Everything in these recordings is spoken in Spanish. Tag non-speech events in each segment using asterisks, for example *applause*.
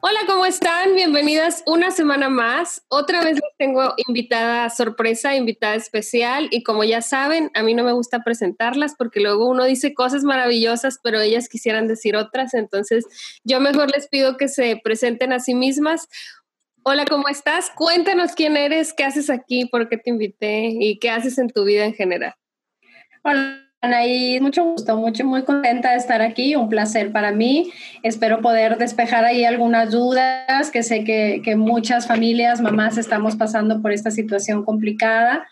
Hola, ¿cómo están? Bienvenidas una semana más. Otra vez les tengo invitada sorpresa, invitada especial y como ya saben, a mí no me gusta presentarlas porque luego uno dice cosas maravillosas, pero ellas quisieran decir otras, entonces yo mejor les pido que se presenten a sí mismas. Hola, ¿cómo estás? Cuéntanos quién eres, qué haces aquí, por qué te invité y qué haces en tu vida en general. Hola. Anaí, mucho gusto, mucho, muy contenta de estar aquí, un placer para mí. Espero poder despejar ahí algunas dudas, que sé que, que muchas familias, mamás, estamos pasando por esta situación complicada.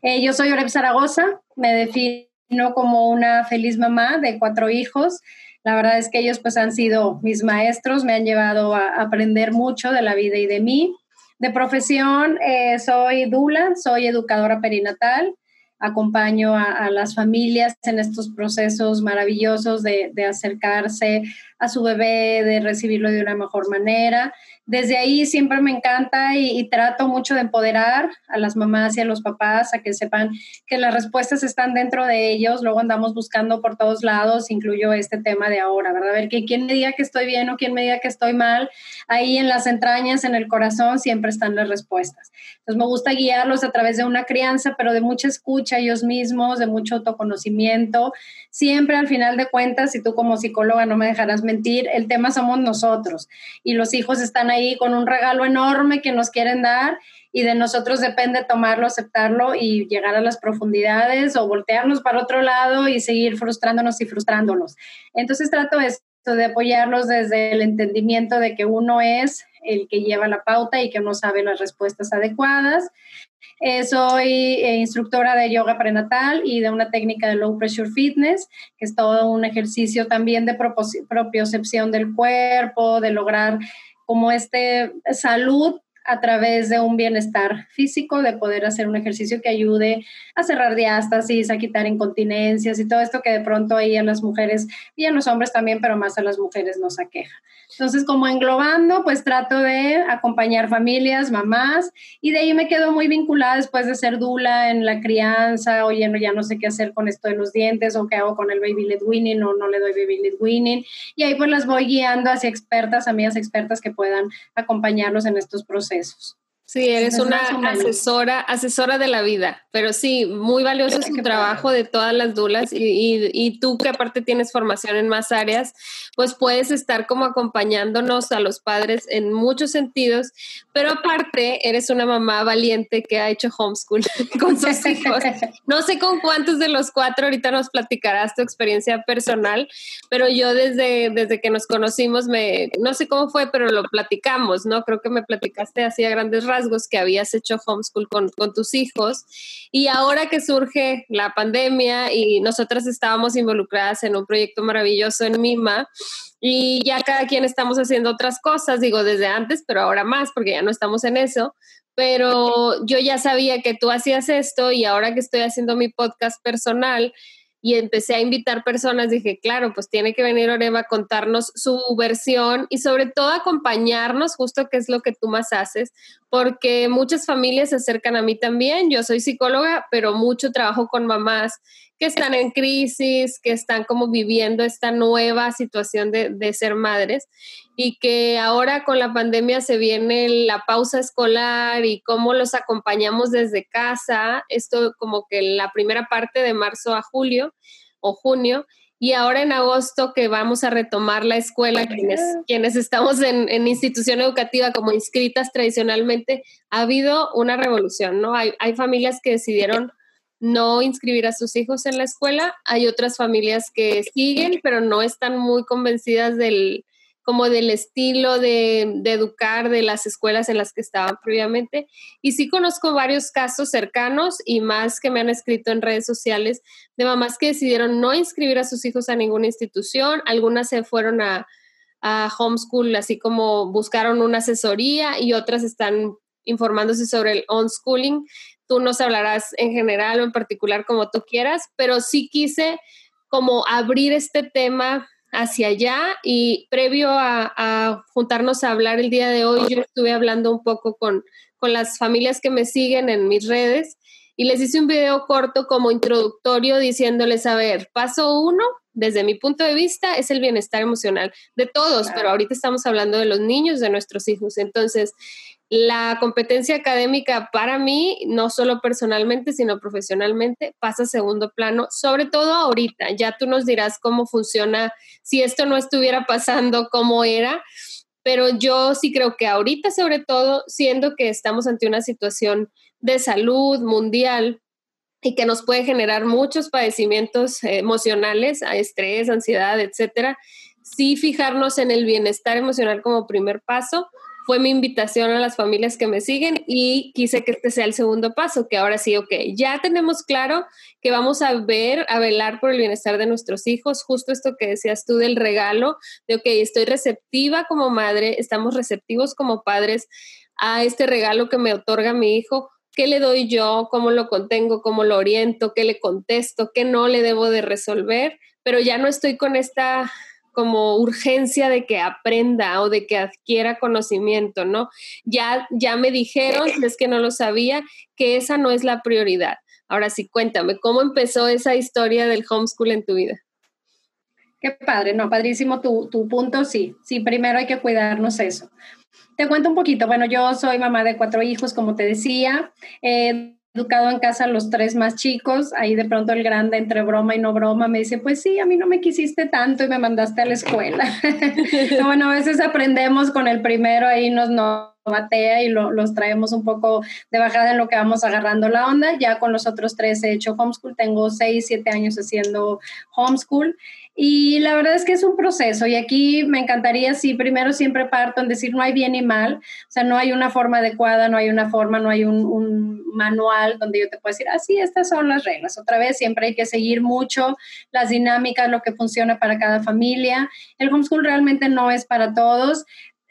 Eh, yo soy Oreb Zaragoza, me defino como una feliz mamá de cuatro hijos. La verdad es que ellos pues han sido mis maestros, me han llevado a aprender mucho de la vida y de mí. De profesión eh, soy Dula, soy educadora perinatal acompaño a, las familias en estos procesos maravillosos de, de, acercarse a su bebé, de recibirlo de una mejor manera desde ahí siempre me encanta y, trato mucho de empoderar a las mamás y a los papás a que sepan que las respuestas están dentro de ellos. Luego andamos buscando por todos lados, incluyo este tema de ahora, ¿verdad? A ver, que quien me diga que estoy bien o quien me diga que estoy mal, ahí en las entrañas, en el corazón, siempre están las respuestas. Entonces me gusta guiarlos a través de una crianza, pero de mucha escucha ellos mismos, de mucho autoconocimiento. Siempre al final de cuentas, si tú como psicóloga no me dejarás mentir, el tema somos nosotros y los hijos están ahí ahí con un regalo enorme que nos quieren dar y de nosotros depende tomarlo, aceptarlo y llegar a las profundidades o voltearnos para otro lado y seguir frustrándonos y frustrándonos. Entonces trato esto de apoyarlos desde el entendimiento de que uno es el que lleva la pauta y que uno sabe las respuestas adecuadas. Eh, soy eh, instructora de yoga prenatal y de una técnica de low pressure fitness, que es todo un ejercicio también de propiocepción del cuerpo, de lograr como este salud a través de un bienestar físico, de poder hacer un ejercicio que ayude a cerrar diástasis, a quitar incontinencias y todo esto que de pronto ahí a las mujeres y a los hombres también, pero más a las mujeres nos aqueja. Entonces, como englobando, pues trato de acompañar familias, mamás, y de ahí me quedo muy vinculada después de ser dula en la crianza, oye, no, ya no sé qué hacer con esto de los dientes, o qué hago con el baby led winning, o no le doy baby led winning, y ahí pues las voy guiando hacia expertas, amigas expertas que puedan acompañarlos en estos procesos. Sí, eres una asesora, asesora de la vida, pero sí, muy valioso es tu trabajo de todas las dulas y, y, tú que aparte tienes formación en más áreas, pues puedes estar como acompañándonos a los padres en muchos sentidos, pero aparte eres una mamá valiente que ha hecho homeschool *laughs* con sus hijos. *laughs* No sé con cuántos de los cuatro ahorita nos platicarás tu experiencia personal, pero yo desde, desde que nos conocimos, me, no sé cómo fue, pero lo platicamos, ¿no? Creo que me platicaste así a grandes rasgos que habías hecho homeschool con, con tus hijos. Y ahora que surge la pandemia y nosotras estábamos involucradas en un proyecto maravilloso en Mima, y ya cada quien estamos haciendo otras cosas, digo desde antes, pero ahora más, porque ya no estamos en eso. Pero yo ya sabía que tú hacías esto y ahora que estoy haciendo mi podcast personal, y empecé a invitar personas, dije, claro, pues tiene que venir Oreva a contarnos su versión y sobre todo acompañarnos, justo que es lo que tú más haces, porque muchas familias se acercan a mí también. Yo soy psicóloga, pero mucho trabajo con mamás que están en crisis, que están como viviendo esta nueva situación de, de, ser madres y que ahora con la pandemia se viene la pausa escolar y cómo los acompañamos desde casa, esto como que la primera parte de marzo a julio o junio. Y ahora en agosto que vamos a retomar la escuela, quienes, quienes estamos en, en, institución educativa como inscritas tradicionalmente, ha habido una revolución, ¿no? Hay, hay familias que decidieron no inscribir a sus hijos en la escuela. Hay otras familias que siguen, pero no están muy convencidas del como del estilo de, de, educar de las escuelas en las que estaban previamente. Y sí conozco varios casos cercanos y más que me han escrito en redes sociales de mamás que decidieron no inscribir a sus hijos a ninguna institución. Algunas se fueron a, a homeschool, así como buscaron una asesoría y otras están informándose sobre el unschooling. Tú nos hablarás en general o en particular como tú quieras, pero sí quise como abrir este tema hacia allá y previo a, juntarnos a hablar el día de hoy, yo estuve hablando un poco con, con las familias que me siguen en mis redes y les hice un video corto como introductorio diciéndoles, a ver, paso uno, desde mi punto de vista, es el bienestar emocional de todos, pero ahorita estamos hablando de los niños, de nuestros hijos. Entonces, la competencia académica para mí, no solo personalmente, sino profesionalmente, pasa a segundo plano, sobre todo ahorita. Ya tú nos dirás cómo funciona, si esto no estuviera pasando, cómo era, pero yo sí creo que ahorita, sobre todo, siendo que estamos ante una situación de salud mundial y que nos puede generar muchos padecimientos emocionales, estrés, ansiedad, etcétera, sí fijarnos en el bienestar emocional como primer paso fue mi invitación a las familias que me siguen y quise que este sea el segundo paso, que ahora sí, ok, ya tenemos claro que vamos a ver, a velar por el bienestar de nuestros hijos, justo esto que decías tú del regalo, de, ok, estoy receptiva como madre, estamos receptivos como padres a este regalo que me otorga mi hijo, ¿Qué le doy yo? ¿Cómo lo contengo? ¿Cómo lo oriento? ¿Qué le contesto? ¿Qué no le debo de resolver? Pero ya no estoy con esta como urgencia de que aprenda o de que adquiera conocimiento, ¿no? Ya, ya me dijeron, es que no lo sabía, que esa no es la prioridad. Ahora sí, cuéntame, ¿cómo empezó esa historia del homeschool en tu vida? Qué padre, no, padrísimo tu, tu punto, sí, sí, primero hay que cuidarnos eso. Te cuento un poquito. Bueno, yo soy mamá de cuatro hijos, como te decía. He educado en casa los tres más chicos. Ahí de pronto el grande, entre broma y no broma, me dice, pues sí, a mí no me quisiste tanto y me mandaste a la escuela. *laughs* bueno, a veces aprendemos con el primero, ahí nos, nos batea y los traemos un poco de bajada en lo que vamos agarrando la onda. Ya con los otros tres he hecho homeschool, tengo seis, siete años haciendo homeschool y la verdad es que es un proceso y aquí me encantaría, sí, primero siempre parto en decir no hay bien y mal, o sea, no hay una forma adecuada, no hay una forma, no hay un, manual donde yo te pueda decir, así, estas son las reglas. Otra vez, siempre hay que seguir mucho las dinámicas, lo que funciona para cada familia. El homeschool realmente no es para todos,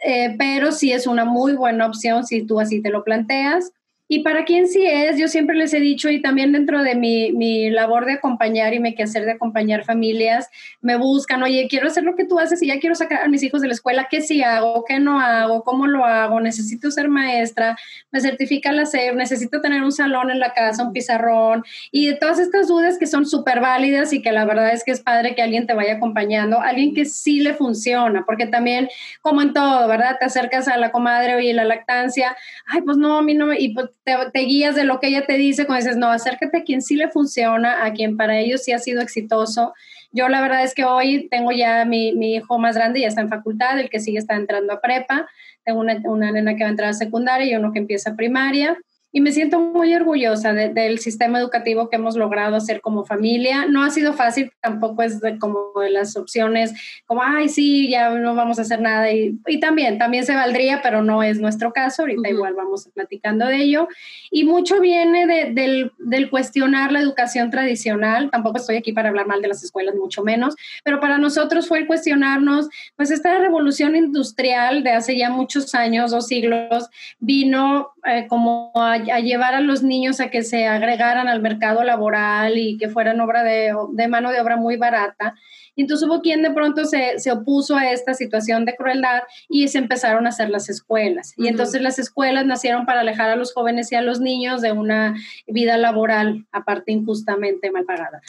eh, pero sí es una muy buena opción si tú así te lo planteas. Y para quien sí es, yo siempre les he dicho, y también dentro de mi, mi, labor de acompañar y mi quehacer de acompañar familias, me buscan, oye, quiero hacer lo que tú haces y ya quiero sacar a mis hijos de la escuela, ¿qué sí hago? ¿Qué no hago? ¿Cómo lo hago? Necesito ser maestra, me certifica la SEP, necesito tener un salón en la casa, un pizarrón, y de todas estas dudas que son súper válidas y que la verdad es que es padre que alguien te vaya acompañando, alguien que sí le funciona, porque también, como en todo, ¿verdad? Te acercas a la comadre, oye, la lactancia, ay, pues no, a mí no, y pues te, guías de lo que ella te dice, cuando dices, no, acércate a quien sí le funciona, a quien para ellos sí ha sido exitoso. Yo la verdad es que hoy tengo ya mi, mi hijo más grande, ya está en facultad, el que sigue está entrando a prepa, tengo una, una nena que va a entrar a secundaria y uno que empieza a primaria y me siento muy orgullosa del sistema educativo que hemos logrado hacer como familia. No ha sido fácil, tampoco es como de las opciones como, ay, sí, ya no vamos a hacer nada. Y, y también, también se valdría, pero no es nuestro caso. Ahorita igual vamos platicando de ello. Y mucho viene del, del cuestionar la educación tradicional. Tampoco estoy aquí para hablar mal de las escuelas, mucho menos, pero para nosotros fue el cuestionarnos, pues esta revolución industrial de hace ya muchos años, dos siglos, vino eh, como a a, llevar a los niños a que se agregaran al mercado laboral y que fueran obra de, de mano de obra muy barata. Y entonces hubo quien de pronto se, se, opuso a esta situación de crueldad y se empezaron a hacer las escuelas. Y entonces las escuelas nacieron para alejar a los jóvenes y a los niños de una vida laboral, aparte injustamente mal pagada.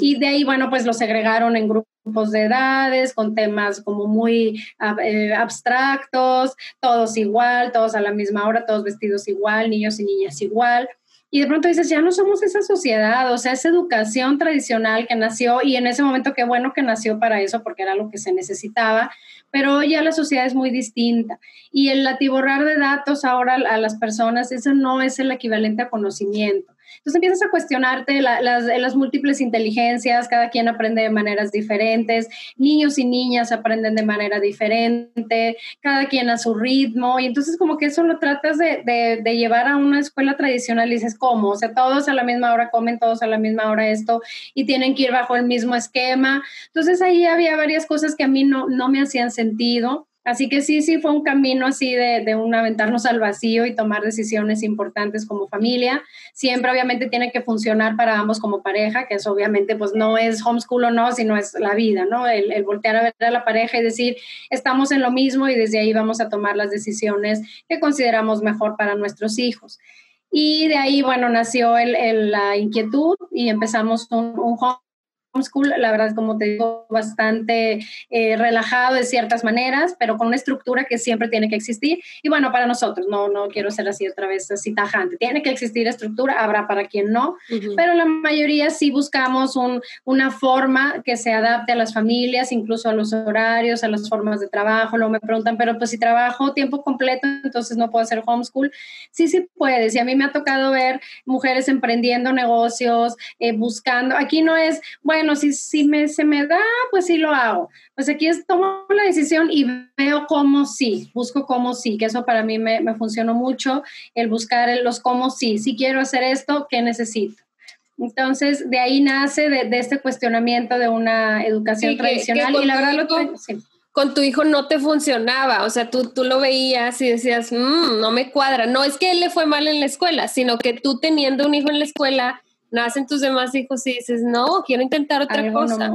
Y de ahí, bueno, pues los segregaron en grupos de edades, con temas como muy eh, abstractos, todos igual, todos a la misma hora, todos vestidos igual, niños y niñas igual. Y de pronto dices, ya no somos esa sociedad, o sea, esa educación tradicional que nació y en ese momento qué bueno que nació para eso porque era lo que se necesitaba, pero hoy ya la sociedad es muy distinta. Y el atiborrar de datos ahora a las personas, eso no es el equivalente a conocimiento. Entonces empiezas a cuestionarte las, las, múltiples inteligencias, cada quien aprende de maneras diferentes, niños y niñas aprenden de manera diferente, cada quien a su ritmo, y entonces como que eso lo tratas de, llevar a una escuela tradicional y dices, ¿cómo? O sea, todos a la misma hora comen, todos a la misma hora esto, y tienen que ir bajo el mismo esquema. Entonces ahí había varias cosas que a mí no me hacían sentido Así que sí, sí fue un camino así de, de un aventarnos al vacío y tomar decisiones importantes como familia. Siempre obviamente tiene que funcionar para ambos como pareja, que eso obviamente pues no es homeschool o no, sino es la vida, ¿no? El, el voltear a ver a la pareja y decir, estamos en lo mismo y desde ahí vamos a tomar las decisiones que consideramos mejor para nuestros hijos. Y de ahí, bueno, nació el, la inquietud y empezamos un, un homeschool, la verdad, como te digo, bastante eh, relajado de ciertas maneras, pero con una estructura que siempre tiene que existir. Y bueno, para nosotros, no, no quiero ser así otra vez así tajante, tiene que existir estructura, habrá para quien no, pero la mayoría sí buscamos un, una forma que se adapte a las familias, incluso a los horarios, a las formas de trabajo. Luego me preguntan, pero pues si trabajo tiempo completo, entonces no puedo hacer homeschool. Sí, sí puedes. Y a mí me ha tocado ver mujeres emprendiendo negocios, eh, buscando. Aquí no es, bueno, bueno, si, si me, se me da, pues sí lo hago. Pues aquí es, tomo la decisión y veo cómo sí, busco cómo sí, que eso para mí me, me funcionó mucho, el buscar los cómo sí. Si quiero hacer esto, ¿qué necesito? Entonces, de ahí nace de, de este cuestionamiento de una educación tradicional y la verdad lo que... con tu hijo no te funcionaba, o sea, tú, tú lo veías y decías, mmm, no me cuadra. No es que él le fue mal en la escuela, sino que tú teniendo un hijo en la escuela nacen tus demás hijos y dices, no, quiero intentar otra cosa.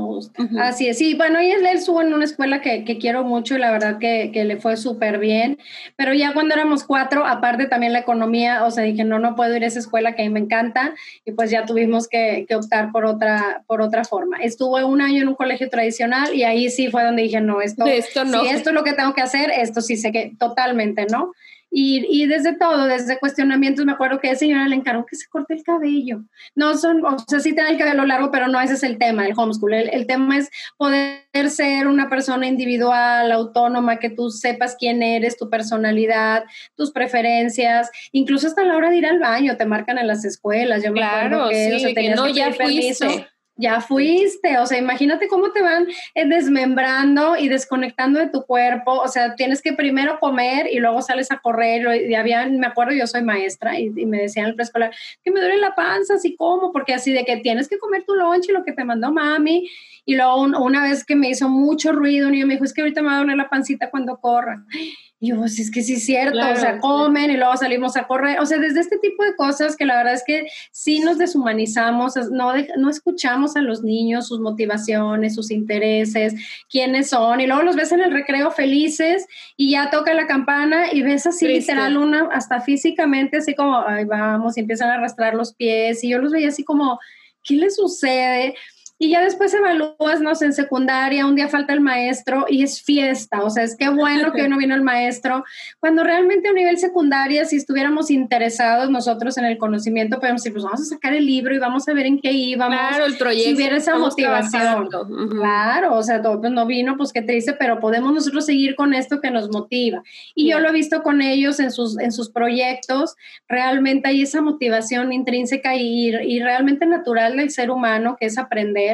Así es, sí, bueno, y él, él estuvo en una escuela que, que, quiero mucho y la verdad que, que le fue súper bien, pero ya cuando éramos cuatro, aparte también la economía, o sea, dije, no, no puedo ir a esa escuela que a mí me encanta y pues ya tuvimos que, que optar por otra, por otra forma. Estuve un año en un colegio tradicional y ahí sí fue donde dije, no, esto, esto no. si esto es lo que tengo que hacer, esto sí sé que totalmente, ¿no? Y, y, desde todo, desde cuestionamientos, me acuerdo que a señora le encargó que se corte el cabello. No son, o sea, sí tiene el cabello largo, pero no ese es el tema del homeschool. El, el, tema es poder ser una persona individual, autónoma, que tú sepas quién eres, tu personalidad, tus preferencias, incluso hasta la hora de ir al baño, te marcan en las escuelas. Yo me acuerdo que, sí, o sea, no, ya fuiste ya fuiste, o sea, imagínate cómo te van eh, desmembrando y desconectando de tu cuerpo, o sea, tienes que primero comer y luego sales a correr, y había, me acuerdo, yo soy maestra y, y me decían en el preescolar que me duele la panza, así como, porque así de que tienes que comer tu lunch y lo que te mandó mami, y luego una vez que me hizo mucho ruido, un niño me dijo, es que ahorita me va a doler la pancita cuando corra. Y yo, pues es que sí es cierto, claro, o sea, comen y luego salimos a correr, o sea, desde este tipo de cosas que la verdad es que sí nos deshumanizamos, no, de, no escuchamos a los niños, sus motivaciones, sus intereses, quiénes son, y luego los ves en el recreo felices y ya toca la campana y ves así Triste. literal una, hasta físicamente, así como, ay, vamos, y empiezan a arrastrar los pies, y yo los veía así como, ¿qué les sucede? Y ya después evalúas, no sé, en secundaria, un día falta el maestro y es fiesta, o sea, es que bueno que hoy no vino el maestro. Cuando realmente a nivel secundaria, si estuviéramos interesados nosotros en el conocimiento, podemos decir, pues vamos a sacar el libro y vamos a ver en qué íbamos. Claro, el proyecto. Si hubiera esa motivación. Uh -huh. Claro, o sea, pues no vino, pues qué triste, pero podemos nosotros seguir con esto que nos motiva. Y yeah. yo lo he visto con ellos en sus, en sus proyectos, realmente hay esa motivación intrínseca y, y realmente natural del ser humano, que es aprender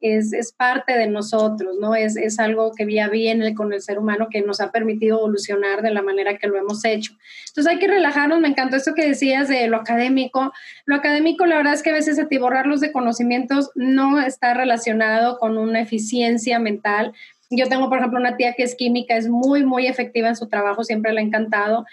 es, es parte de nosotros, ¿no? Es, es algo que ya viene con el ser humano que nos ha permitido evolucionar de la manera que lo hemos hecho. Entonces hay que relajarnos, me encantó esto que decías de lo académico. Lo académico, la verdad es que a veces atiborrarlos de conocimientos no está relacionado con una eficiencia mental. Yo tengo, por ejemplo, una tía que es química, es muy, muy efectiva en su trabajo, siempre le ha encantado.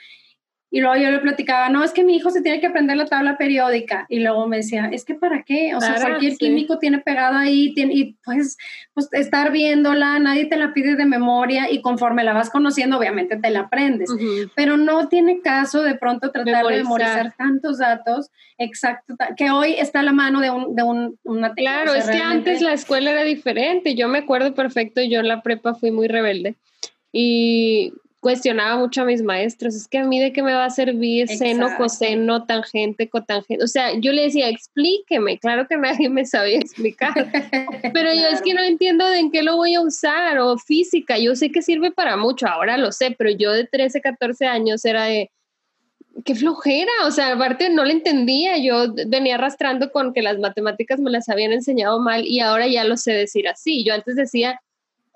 Y luego yo le platicaba, no, es que mi hijo se tiene que aprender la tabla periódica. Y luego me decía, es que para qué? O claro, sea, cualquier sí. químico tiene pegado ahí, tiene, y pues, pues estar viéndola, nadie te la pide de memoria y conforme la vas conociendo, obviamente te la aprendes. Uh -huh. Pero no tiene caso de pronto tratar memorizar. de memorizar tantos datos, exacto, que hoy está a la mano de, un, de un, una Claro, o sea, es que realmente... antes la escuela era diferente. Yo me acuerdo perfecto, yo en la prepa fui muy rebelde. Y cuestionaba mucho a mis maestros, es que a mí de qué me va a servir seno, coseno, tangente, cotangente, o sea, yo le decía, explíqueme, claro que nadie me sabía explicar, *laughs* pero claro. yo es que no entiendo de en qué lo voy a usar, o física, yo sé que sirve para mucho, ahora lo sé, pero yo de 13, 14 años era de, qué flojera, o sea, aparte no le entendía, yo venía arrastrando con que las matemáticas me las habían enseñado mal y ahora ya lo sé decir así, yo antes decía,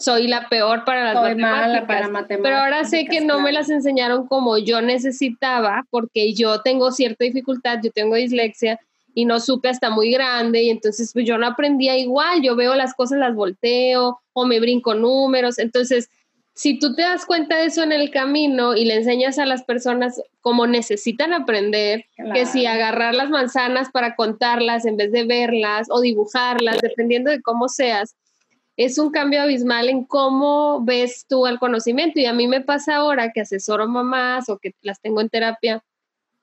soy la peor para las soy matemáticas, para matemáticas. Pero ahora sé que no claro. me las enseñaron como yo necesitaba porque yo tengo cierta dificultad, yo tengo dislexia y no supe hasta muy grande y entonces pues yo no aprendía igual, yo veo las cosas, las volteo o me brinco números, entonces si tú te das cuenta de eso en el camino y le enseñas a las personas cómo necesitan aprender, que si agarrar las manzanas para contarlas en vez de verlas o dibujarlas, dependiendo de cómo seas, es un cambio abismal en cómo ves tú el conocimiento. Y a mí me pasa ahora que asesoro mamás o que las tengo en terapia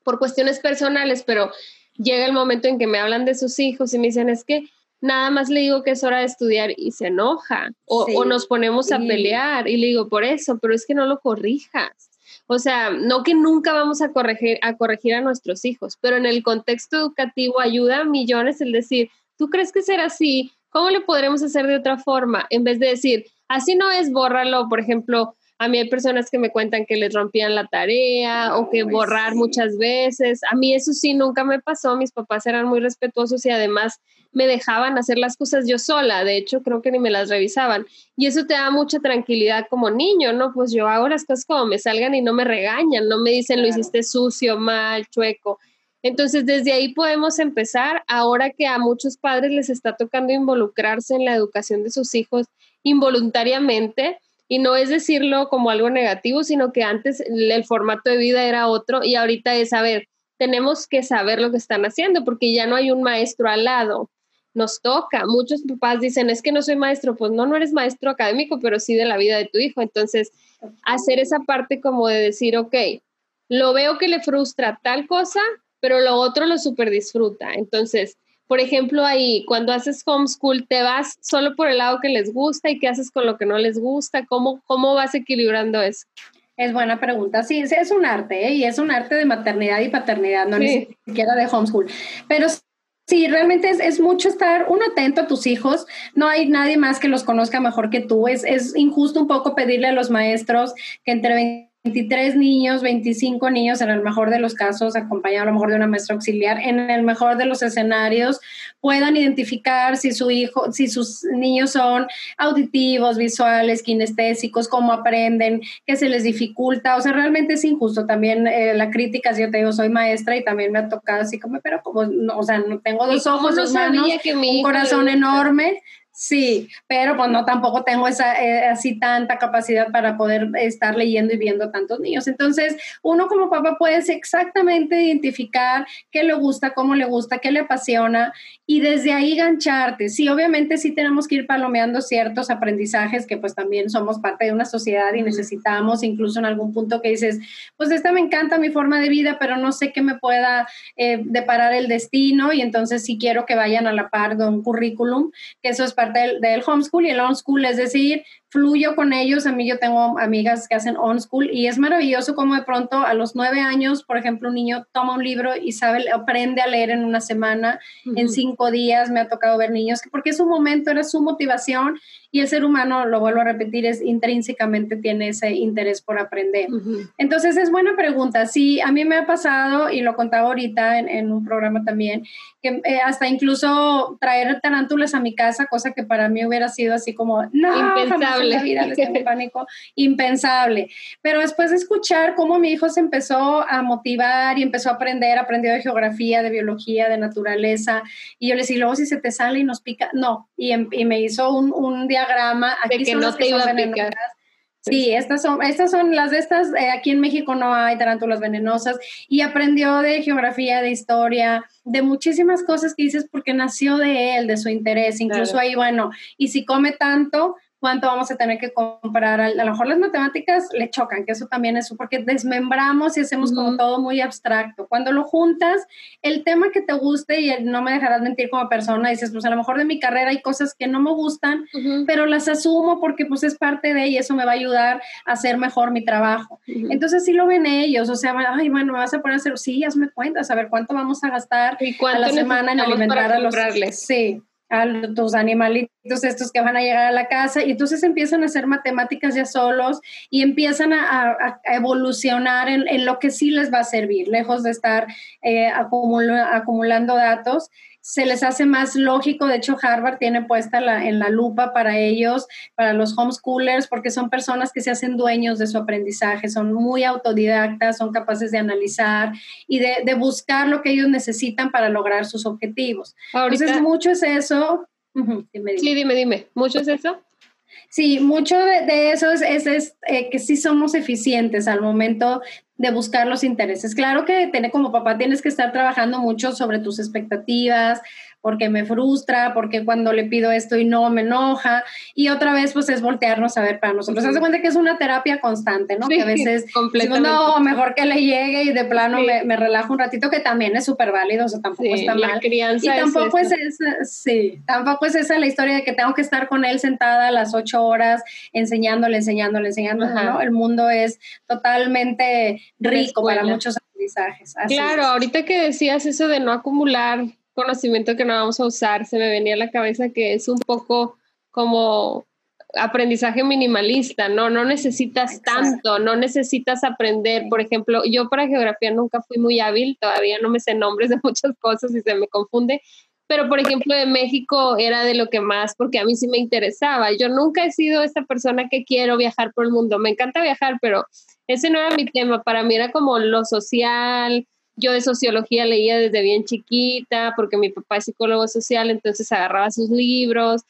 por cuestiones personales, pero llega el momento en que me hablan de sus hijos y me dicen, es que nada más le digo que es hora de estudiar y se enoja o, nos ponemos a pelear y le digo por eso, pero es que no lo corrijas. O sea, no que nunca vamos a corregir, a corregir a nuestros hijos, pero en el contexto educativo ayuda a millones el decir, ¿tú crees que será así? ¿Cómo le podremos hacer de otra forma? En vez de decir, así no es, bórralo, por ejemplo, a mí hay personas que me cuentan que les rompían la tarea o que borrar muchas veces. A mí eso sí nunca me pasó. Mis papás eran muy respetuosos y además me dejaban hacer las cosas yo sola. De hecho, creo que ni me las revisaban. Y eso te da mucha tranquilidad como niño, ¿no? Pues yo hago las cosas como me salgan y no me regañan, no me dicen lo hiciste sucio, mal, chueco. Entonces, desde ahí podemos empezar, ahora que a muchos padres les está tocando involucrarse en la educación de sus hijos involuntariamente, y no es decirlo como algo negativo, sino que antes el formato de vida era otro y ahorita es, a ver, tenemos que saber lo que están haciendo porque ya no hay un maestro al lado. Nos toca. Muchos papás dicen, es que no soy maestro. Pues no, no eres maestro académico, pero sí de la vida de tu hijo. Entonces, hacer esa parte como de decir, ok, lo veo que le frustra tal cosa, pero lo otro lo súper disfruta. Entonces, por ejemplo, ahí, cuando haces homeschool, ¿te vas solo por el lado que les gusta y qué haces con lo que no les gusta? ¿Cómo, cómo vas equilibrando eso? Es buena pregunta. Sí, es un arte ¿eh? y es un arte de maternidad y paternidad, no ni siquiera de homeschool. Pero Sí, realmente es, es, mucho estar un atento a tus hijos. No hay nadie más que los conozca mejor que tú. Es, es injusto un poco pedirle a los maestros que entre 23 niños, 25 niños en el mejor de los casos, acompañado a lo mejor de una maestra auxiliar, en el mejor de los escenarios, puedan identificar si su hijo, si sus niños son auditivos, visuales, kinestésicos, cómo aprenden, qué se les dificulta. O sea, realmente es injusto también eh, la crítica, si yo te digo, soy maestra y también me ha tocado así como, pero como, no, o sea, no tengo dos ojos, dos manos, un corazón enorme Sí, pero pues no tampoco tengo esa eh, así tanta capacidad para poder estar leyendo y viendo tantos niños. Entonces, uno como papá puede exactamente identificar qué le gusta, cómo le gusta, qué le apasiona y desde ahí gancharte. Sí, obviamente sí tenemos que ir palomeando ciertos aprendizajes que pues también somos parte de una sociedad y necesitamos incluso en algún punto que dices, pues esta me encanta mi forma de vida, pero no sé qué me pueda eh, deparar el destino y entonces sí quiero que vayan a la par de un currículum, que eso es parte del, homeschool y el on-school, es decir, fluyo con ellos. A mí yo tengo amigas que hacen on-school y es maravilloso como de pronto a los nueve años, por ejemplo, un niño toma un libro y sabe, aprende a leer en una semana, en cinco días. Me ha tocado ver niños que porque su momento era su motivación y el ser humano, lo vuelvo a repetir, es intrínsecamente tiene ese interés por aprender. Entonces es buena pregunta. Sí, a mí me ha pasado y lo contaba ahorita en, un programa también, que eh, hasta incluso traer tarántulas a mi casa, cosa que para mí hubiera sido así como, no, la vida les *laughs* tengo pánico, impensable. Pero después de escuchar cómo mi hijo se empezó a motivar y empezó a aprender, aprendió de geografía, de biología, de naturaleza, y yo le decía, luego si se te sale y nos pica, no, y, em, y me hizo un, un diagrama. Aquí de que no te iba a picar. Sí, estas son, estas son las de estas, eh, aquí en México no hay tarántulas venenosas y aprendió de geografía, de historia, de muchísimas cosas que dices porque nació de él, de su interés, incluso ahí, bueno, y si come tanto, cuánto vamos a tener que comprar. A, lo mejor las matemáticas le chocan, que eso también es porque desmembramos y hacemos como todo muy abstracto. Cuando lo juntas, el tema que te guste, y no me dejarás mentir como persona, dices, pues a lo mejor de mi carrera hay cosas que no me gustan, pero las asumo porque pues es parte de y eso me va a ayudar a hacer mejor mi trabajo. Entonces sí lo ven ellos, o sea, ay, bueno, me vas a poner a hacer, sí, hazme cuentas, a ver cuánto vamos a gastar a la semana en alimentar a los... Sí, a tus animalitos estos que van a llegar a la casa y entonces empiezan a hacer matemáticas ya solos y empiezan a, evolucionar en, lo que sí les va a servir, lejos de estar eh, acumulando datos se les hace más lógico. De hecho, Harvard tiene puesta en la lupa para ellos, para los homeschoolers, porque son personas que se hacen dueños de su aprendizaje, son muy autodidactas, son capaces de analizar y de, buscar lo que ellos necesitan para lograr sus objetivos. Entonces, mucho es eso. Sí, dime, dime, ¿mucho es eso? Sí, mucho de, eso es, es, eh, que sí somos eficientes al momento de buscar los intereses. Claro que tiene, como papá tienes que estar trabajando mucho sobre tus expectativas, porque me frustra, porque cuando le pido esto y no me enoja. Y otra vez, pues es voltearnos a ver para nosotros. Se hace cuenta que es una terapia constante, ¿no? que a veces no, mejor que le llegue y de plano me, relajo un ratito, que también es súper válido, o sea, tampoco está mal. y tampoco es, esa, sí, tampoco es esa la historia de que tengo que estar con él sentada a las ocho horas enseñándole, enseñándole, enseñándole, ¿no? El mundo es totalmente rico para muchos aprendizajes. claro, ahorita que decías eso de no acumular conocimiento que no vamos a usar, se me venía a la cabeza que es un poco como aprendizaje minimalista, ¿no? No necesitas tanto, no necesitas aprender. Por ejemplo, yo para geografía nunca fui muy hábil, todavía no me sé nombres de *laughs* muchas cosas y se me confunde, pero por ejemplo de México era de lo que más, porque a mí sí me interesaba. Yo nunca he sido esta persona que quiero viajar por el mundo. Me encanta viajar, pero ese no era mi tema. Para mí era como lo social, yo de sociología leía desde bien chiquita, porque mi papá es psicólogo social, entonces agarraba sus libros.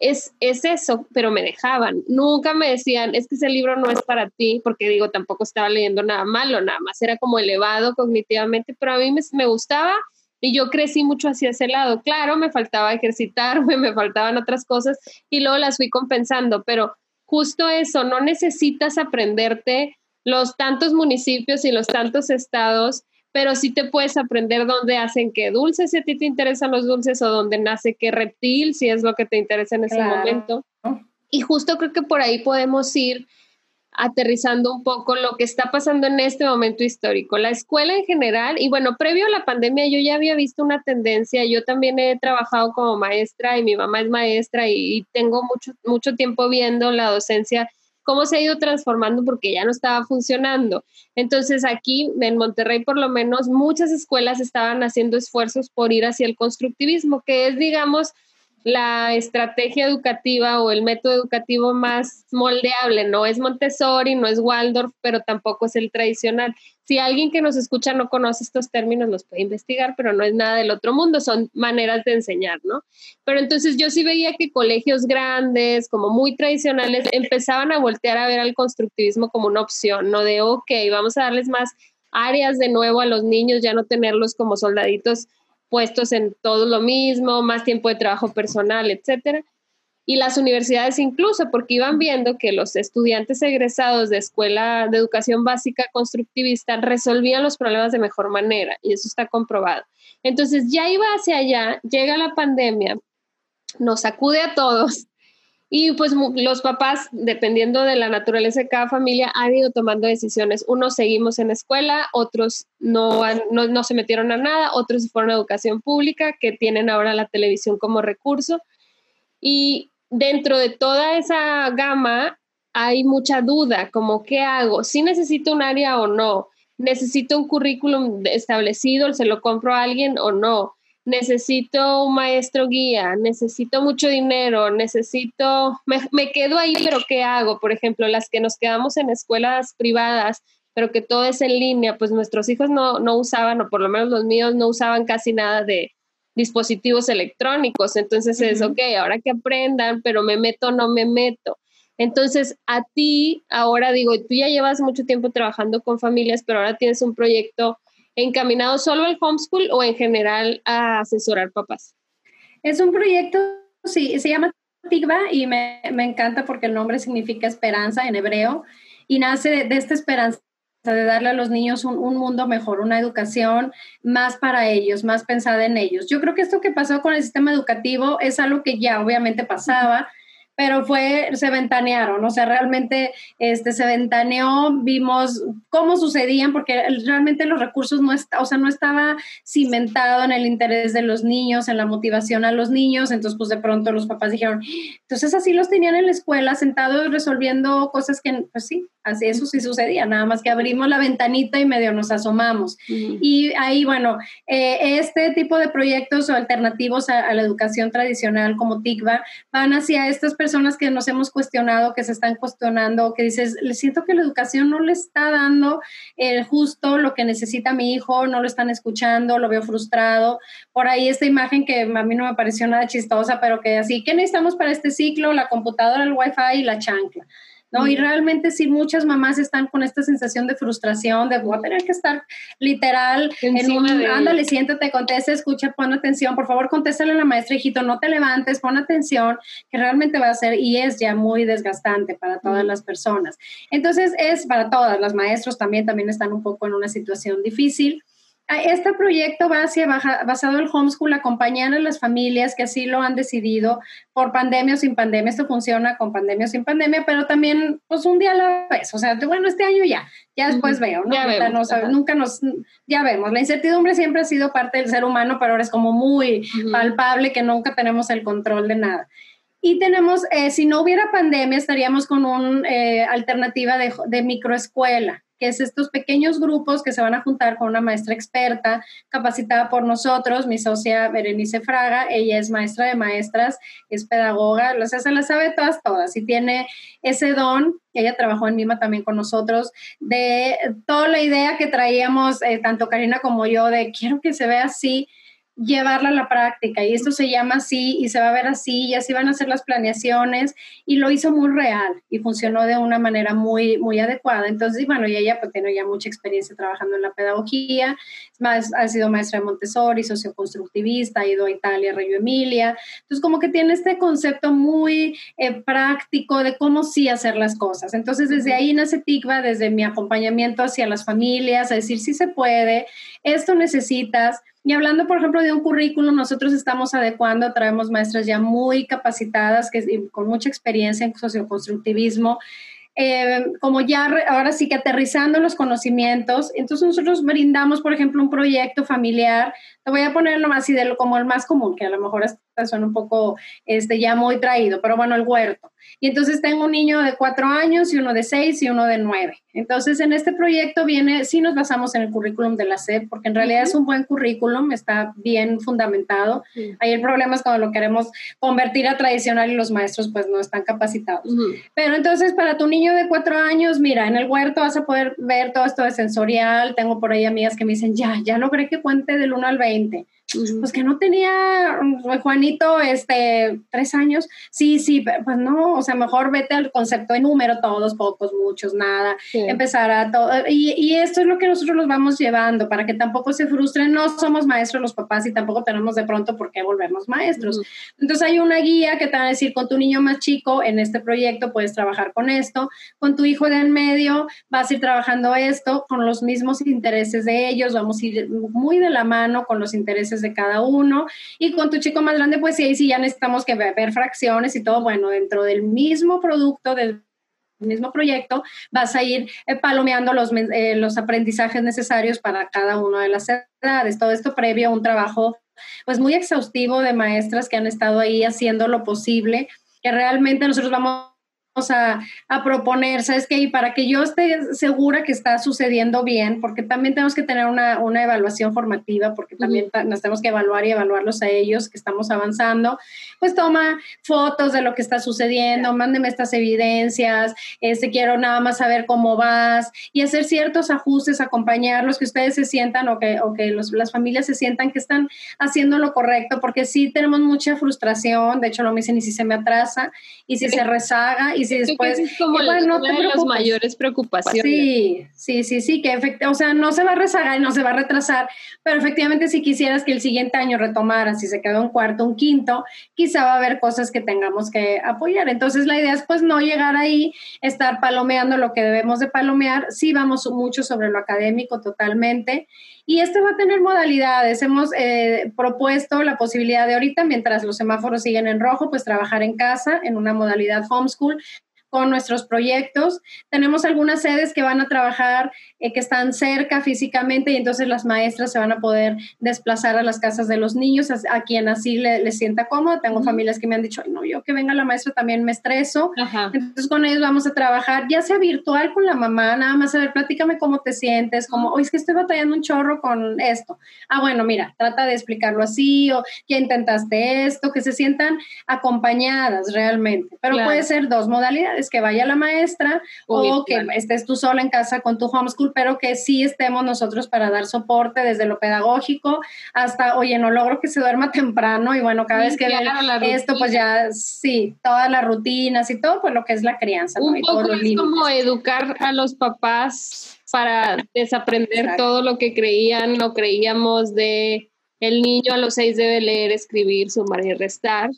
Es, es eso, pero me dejaban. Nunca me decían, es que ese libro no es para ti, porque digo, tampoco estaba leyendo nada malo, nada más era como elevado cognitivamente, pero a mí me, me gustaba y yo crecí mucho hacia ese lado. Claro, me faltaba ejercitarme, *laughs* me faltaban otras cosas y luego las fui compensando, pero justo eso, no necesitas aprenderte los tantos municipios y los tantos estados pero sí te puedes aprender dónde hacen qué dulces, si a ti te interesan los dulces, o dónde nace qué reptil, si es lo que te interesa en ese momento. Y justo creo que por ahí podemos ir aterrizando un poco lo que está pasando en este momento histórico. La escuela en general, y bueno, previo a la pandemia yo ya había visto una tendencia, yo también he trabajado como maestra y mi mamá es maestra y, y tengo mucho, mucho tiempo viendo la docencia cómo se ha ido transformando porque ya no estaba funcionando. Entonces aquí en Monterrey por lo menos muchas escuelas estaban haciendo esfuerzos por ir hacia el constructivismo, que es digamos la estrategia educativa o el método educativo más moldeable. No es Montessori, no es Waldorf, pero tampoco es el tradicional. Si alguien que nos escucha no conoce estos términos, los puede investigar, pero no es nada del otro mundo, son maneras de enseñar, ¿no? Pero entonces yo sí veía que colegios grandes, como muy tradicionales, empezaban a voltear a ver al constructivismo como una opción, ¿no? De, ok, vamos a darles más áreas de nuevo a los niños, ya no tenerlos como soldaditos puestos en todo lo mismo, más tiempo de trabajo personal, etcétera. Y las universidades incluso, porque iban viendo que los estudiantes egresados de escuela de educación básica constructivista resolvían los problemas de mejor manera, y eso está comprobado. Entonces ya iba hacia allá, llega la pandemia, nos acude a todos y pues los papás, dependiendo de la naturaleza de cada familia, han ido tomando decisiones. Unos seguimos en escuela, otros no, no, se metieron a nada, otros fueron a educación pública, que tienen ahora la televisión como recurso. Y dentro de toda esa gama hay mucha duda, como qué hago, si necesito un área o no, necesito un currículum establecido, se lo compro a alguien o no necesito un maestro guía, necesito mucho dinero, necesito, me, quedo ahí, pero ¿qué hago? Por ejemplo, las que nos quedamos en escuelas privadas, pero que todo es en línea, pues nuestros hijos no, no usaban, o por lo menos los míos no usaban casi nada de dispositivos electrónicos. Entonces es, ok, ahora que aprendan, pero me meto o no me meto. Entonces, a ti, ahora digo, tú ya llevas mucho tiempo trabajando con familias, pero ahora tienes un proyecto encaminado solo al homeschool o en general a asesorar papás? Es un proyecto, sí, se llama Tigba y me, encanta porque el nombre significa esperanza en hebreo y nace de, esta esperanza de darle a los niños un, un, mundo mejor, una educación más para ellos, más pensada en ellos. Yo creo que esto que pasó con el sistema educativo es algo que ya obviamente pasaba, pero fue, se ventanearon, o sea, realmente este, se ventaneó, vimos cómo sucedían, porque realmente los recursos no, está, o sea, no estaba cimentado en el interés de los niños, en la motivación a los niños, entonces pues de pronto los papás dijeron, entonces así los tenían en la escuela sentados resolviendo cosas que, pues sí, así eso sí sucedía, nada más que abrimos la ventanita y medio nos asomamos. Y ahí, bueno, eh, este tipo de proyectos o alternativos a, la educación tradicional como TICVA van hacia estas personas personas que nos hemos cuestionado, que se están cuestionando, que dices, le siento que la educación no le está dando el justo lo que necesita mi hijo, no lo están escuchando, lo veo frustrado. Por ahí esta imagen que a mí no me pareció nada chistosa, pero que así, ¿qué necesitamos para este ciclo? La computadora, el wifi y la chancla. ¿No? Y realmente sí, muchas mamás están con esta sensación de frustración, de voy a tener que estar literal en un, ándale, siéntate, contesta, escucha, pon atención, por favor, contéstale a la maestra, hijito, no te levantes, pon atención, que realmente va a ser y es ya muy desgastante para todas las personas. Entonces, es para todas, las maestros también, también están un poco en una situación difícil. Este proyecto va hacia basado en el homeschool, acompañar a las familias que así lo han decidido por pandemia o sin pandemia. Esto funciona con pandemia o sin pandemia, pero también, pues un día a la vez. O sea, bueno, este año ya, ya después veo, ¿no? Ya nunca nos, ya vemos. La incertidumbre siempre ha sido parte del ser humano, pero ahora es como muy palpable que nunca tenemos el control de nada. Y tenemos, eh, si no hubiera pandemia, estaríamos con una eh, alternativa de, de microescuela que es estos pequeños grupos que se van a juntar con una maestra experta capacitada por nosotros, mi socia Berenice Fraga, ella es maestra de maestras, es pedagoga, o sea, se las sabe todas, todas, y tiene ese don, ella trabajó en Mima también con nosotros, de toda la idea que traíamos, eh, tanto Karina como yo, de quiero que se vea así, llevarla a la práctica y esto se llama así y se va a ver así y así van a ser las planeaciones y lo hizo muy real y funcionó de una manera muy muy adecuada. Entonces, bueno, y ella pues tiene ya mucha experiencia trabajando en la pedagogía, más, ha sido maestra de Montessori, socioconstructivista, ha ido a Italia, Reggio Emilia. Entonces, como que tiene este concepto muy eh, práctico de cómo sí hacer las cosas. Entonces, desde ahí nace TICVA, desde mi acompañamiento hacia las familias, a decir si se puede, esto necesitas, y hablando, por ejemplo, de un currículum, nosotros estamos adecuando, traemos maestras ya muy capacitadas, que, con mucha experiencia en socioconstructivismo, eh, como ya ahora sí que aterrizando los conocimientos. Entonces nosotros brindamos, por ejemplo, un proyecto familiar. Te voy a ponerlo más así de lo, como el más común, que a lo mejor suena un poco este, ya muy traído, pero bueno, el huerto. Y entonces tengo un niño de cuatro años y uno de seis y uno de nueve. Entonces, en este proyecto viene, sí nos basamos en el currículum de la SED, porque en realidad es un buen currículum, está bien fundamentado. Ahí el problema es cuando lo queremos convertir a tradicional y los maestros pues no están capacitados. Pero entonces, para tu niño de cuatro años, mira, en el huerto vas a poder ver todo esto de sensorial. Tengo por ahí amigas que me dicen, ya, ya logré que cuente del 1 al 20 pues que no tenía mm, Juanito este tres años. Sí sí pues no o sea mejor vete al concepto de número todos pocos muchos nada. Empezar a todo y, y, esto es lo que nosotros los vamos llevando para que tampoco se frustren. No somos maestros los papás y tampoco tenemos de pronto por qué volvernos maestros. Entonces hay una guía que te va a decir con tu niño más chico en este proyecto puedes trabajar con esto con tu hijo de en medio vas a ir trabajando esto con los mismos intereses de ellos vamos a ir muy de la mano con los intereses de cada uno. Y con tu chico más grande, pues sí, sí ya necesitamos que ver fracciones y todo. Bueno, dentro del mismo producto, del mismo proyecto, vas a ir eh, palomeando los, eh, los aprendizajes necesarios para cada una de las edades. Todo esto previo a un trabajo pues muy exhaustivo de maestras que han estado ahí haciendo lo posible, que realmente nosotros vamos a, a, proponer, ¿sabes qué? Y para que yo esté segura que está sucediendo bien, porque también tenemos que tener una, una evaluación formativa, porque también nos tenemos que evaluar y evaluarlos a ellos que estamos avanzando, pues toma fotos de lo que está sucediendo, mándeme estas evidencias, este, quiero nada más saber cómo vas y hacer ciertos ajustes, acompañarlos, que ustedes se sientan o que, o que los, las familias se sientan que están haciendo lo correcto, porque sí tenemos mucha frustración, de hecho lo me dicen y si se me atrasa y si se rezaga y si después... Es como una de las mayores preocupaciones. Sí, sí, sí, sí, que efectivamente, o sea, no se va a rezagar y no se va a retrasar, pero efectivamente si quisieras que el siguiente año retomara, si se quedó un cuarto, un quinto, quizá va a haber cosas que tengamos que apoyar. Entonces la idea es pues no llegar ahí, estar palomeando lo que debemos de palomear, sí vamos mucho sobre lo académico totalmente. Y este va a tener modalidades. Hemos eh, propuesto la posibilidad de ahorita, mientras los semáforos siguen en rojo, pues trabajar en casa en una modalidad homeschool con nuestros proyectos. Tenemos algunas sedes que van a trabajar, eh, que están cerca físicamente y entonces las maestras se van a poder desplazar a las casas de los niños, a, quien así le, les sienta cómodo. Tengo familias que me han dicho, no, yo que venga la maestra también me estreso. Entonces con ellos vamos a trabajar, ya sea virtual con la mamá, nada más a ver, platícame cómo te sientes, como, oye, es que estoy batallando un chorro con esto. Ah, bueno, mira, trata de explicarlo así o ya intentaste esto, que se sientan acompañadas realmente. Pero puede ser dos modalidades, que vaya la maestra o, que estés tú sola en casa con tu homeschool, pero que sí estemos nosotros para dar soporte desde lo pedagógico hasta, oye, no logro que se duerma *laughs* temprano y bueno, cada vez que esto, pues ya, sí, todas las rutinas y todo, pues lo que es la crianza. Un poco es como educar a los papás para desaprender todo lo que creían o creíamos de el niño a los seis debe leer, escribir, sumar y restar.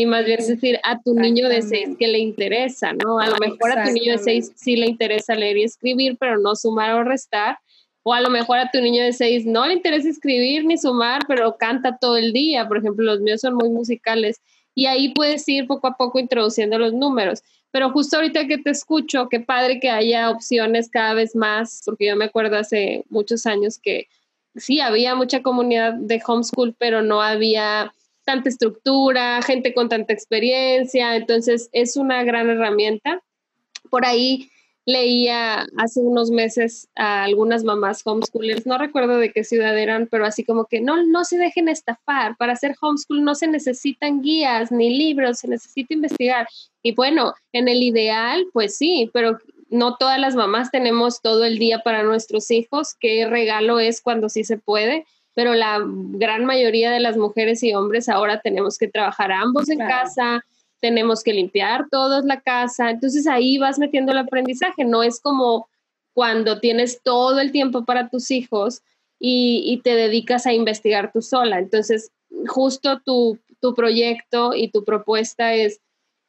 Y más bien es decir, a tu niño de seis que le interesa, ¿no? A lo mejor a tu niño de seis sí le interesa leer y escribir, pero no sumar o restar. O a lo mejor a tu niño de seis no le interesa escribir ni sumar, pero canta todo el día. Por ejemplo, los míos son muy musicales. Y ahí puedes ir poco a poco introduciendo los números. Pero justo ahorita que te escucho, qué padre que haya opciones cada vez más, porque yo me acuerdo hace muchos años que sí, había mucha comunidad de homeschool, pero no había tanta estructura, gente con tanta experiencia, entonces es una gran herramienta. Por ahí leía hace unos meses a algunas mamás homeschoolers, no recuerdo de qué ciudad eran, pero así como que no, no se dejen estafar, para hacer homeschool no se necesitan guías ni libros, se necesita investigar. Y bueno, en el ideal, pues sí, pero no todas las mamás tenemos todo el día para nuestros hijos, qué regalo es cuando sí se puede, pero la gran mayoría de las mujeres y hombres ahora tenemos que trabajar ambos en casa, tenemos que limpiar todos la casa, entonces ahí vas metiendo el aprendizaje, no es como cuando tienes todo el tiempo para tus hijos y, te dedicas a investigar tú sola. Entonces, justo tu, tu proyecto y tu propuesta es,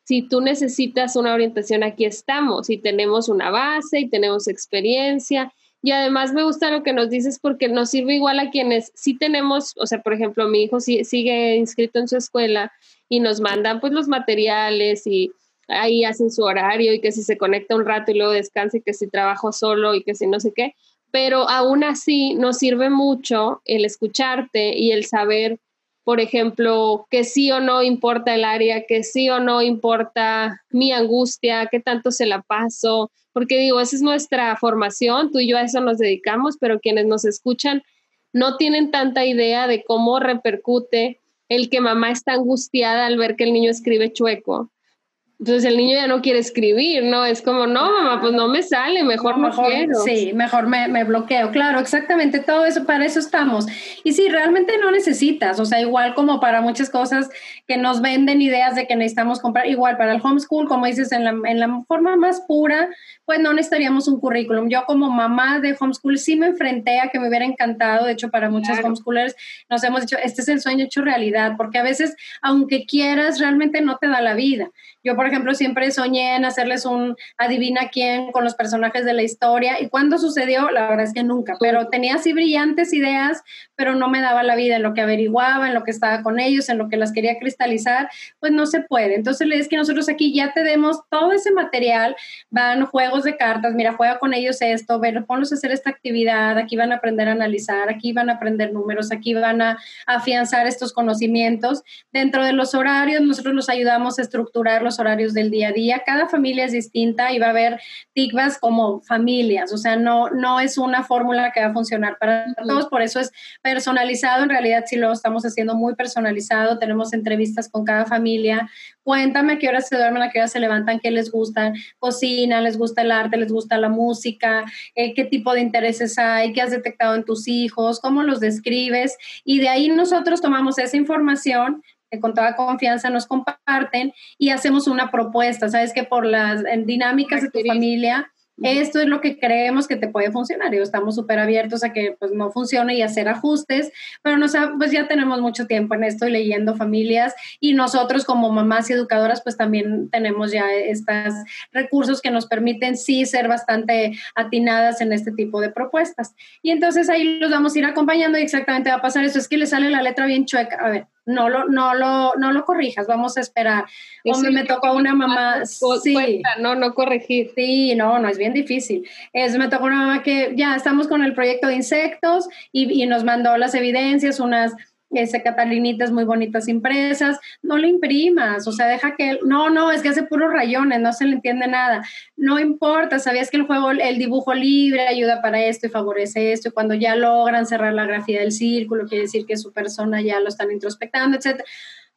si tú necesitas una orientación, aquí estamos y tenemos una base y tenemos experiencia. Y además me gusta lo que nos dices porque nos sirve igual a quienes sí tenemos, o sea, por ejemplo, mi hijo sigue inscrito en su escuela y nos mandan pues los materiales y ahí hacen su horario y que si se conecta un rato y luego descansa y que si trabajo solo y que si no sé qué, pero aún así nos sirve mucho el escucharte y el saber, por ejemplo, que sí o no importa el área, que sí o no importa mi angustia, qué tanto se la paso, porque digo, esa es nuestra formación, tú y yo a eso nos dedicamos, pero quienes nos escuchan no tienen tanta idea de cómo repercute el que mamá está angustiada al ver que el niño escribe chueco. Entonces el niño ya no quiere escribir, ¿no? Es como, no, mamá, pues no me sale, mejor no, mejor, quiero. Sí, mejor me, me, bloqueo. Claro, exactamente, todo eso, para eso estamos. Y sí, realmente no necesitas, o sea, igual como para muchas cosas que nos venden ideas de que necesitamos comprar, igual para el homeschool, como dices, en la, en la forma más pura, pues no necesitaríamos un currículum. Yo como mamá de homeschool sí me enfrenté a que me hubiera encantado, de hecho para muchos homeschoolers nos hemos dicho, este es el sueño hecho realidad, porque a veces, aunque quieras, realmente no te da la vida. Yo, por ejemplo, siempre soñé en hacerles un adivina quién con los personajes de la historia. ¿Y cuándo sucedió? La verdad es que nunca. Pero tenía así brillantes ideas, pero no me daba la vida en lo que averiguaba, en lo que estaba con ellos, en lo que las quería cristalizar. Pues no se puede. Entonces es que nosotros aquí ya te demos todo ese material. Van juegos de cartas. Mira, juega con ellos esto. Ver, ponlos a hacer esta actividad. Aquí van a aprender a analizar. Aquí van a aprender números. Aquí van a afianzar estos conocimientos. Dentro de los horarios, nosotros los ayudamos a estructurarlos horarios del día a día. Cada familia es distinta y va a haber TICVAS como familias, o sea, no, no es una fórmula que va a funcionar para todos, por eso es personalizado. En realidad, sí lo estamos haciendo muy personalizado. Tenemos entrevistas con cada familia. Cuéntame a qué horas se duermen, a qué horas se levantan, qué les gusta, cocina, les gusta el arte, les gusta la música, eh, qué tipo de intereses hay, qué has detectado en tus hijos, cómo los describes. Y de ahí nosotros tomamos esa información que con toda confianza nos comparten y hacemos una propuesta, sabes que por las dinámicas de tu familia, esto es lo que creemos que te puede funcionar. Y estamos súper abiertos a que pues no funcione y hacer ajustes, pero no, pues ya tenemos mucho tiempo en esto y leyendo familias y nosotros como mamás y educadoras pues también tenemos ya estos recursos que nos permiten sí ser bastante atinadas en este tipo de propuestas. Y entonces ahí los vamos a ir acompañando y exactamente va a pasar eso, es que le sale la letra bien chueca. A ver, no lo, no lo, no lo corrijas, vamos a esperar. Me, tocó una mamá, sí. no, no corregir. Sí, no, no, es bien difícil. Es, me tocó una mamá que ya estamos con el proyecto de insectos y, y nos mandó las evidencias, unas ese catalinitas muy bonitas impresas, no lo imprimas, o sea, deja que, no, no, es que hace puros rayones, no se le entiende nada, no importa, sabías que el juego, el dibujo libre ayuda para esto y favorece esto, y cuando ya logran cerrar la grafía del círculo, quiere decir que su persona ya lo están introspectando, etcétera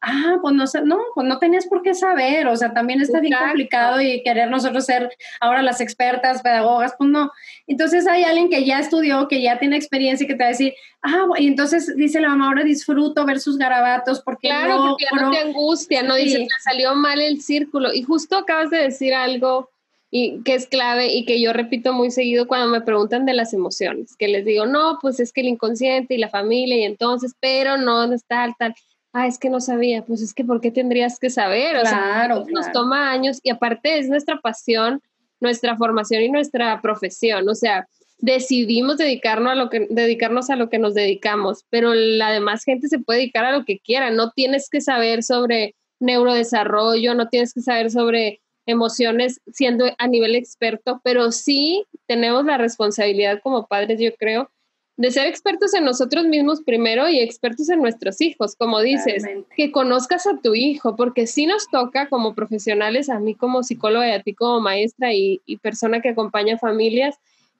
ah, pues no, no, pues no tenías por qué saber, o sea, también está bien complicado y querer nosotros ser ahora las expertas, pedagogas, pues no. Entonces hay alguien que ya estudió, que ya tiene experiencia y que te va a decir, ah, y entonces dice la mamá, ahora disfruto ver sus garabatos porque claro, no, porque no te angustia, no dices, me salió mal el círculo. Y justo acabas de decir algo y que es clave y que yo repito muy seguido cuando me preguntan de las emociones, que les digo, no, pues es que el inconsciente y la familia y entonces, pero no, no es tal, tal ah, es que no sabía, pues es que ¿por qué tendrías que saber? O claro, sea, nos toma años y aparte es nuestra pasión, nuestra formación y nuestra profesión, o sea, decidimos dedicarnos a lo que dedicarnos a lo que nos dedicamos, pero la demás gente se puede dedicar a lo que quiera, no tienes que saber sobre neurodesarrollo, no tienes que saber sobre emociones siendo a nivel experto, pero sí tenemos la responsabilidad como padres, yo creo, de ser expertos en nosotros mismos primero y expertos en nuestros hijos, como dices, que conozcas a tu hijo, porque sí nos toca como profesionales, a mí como psicóloga y a ti como maestra y, y persona que acompaña familias,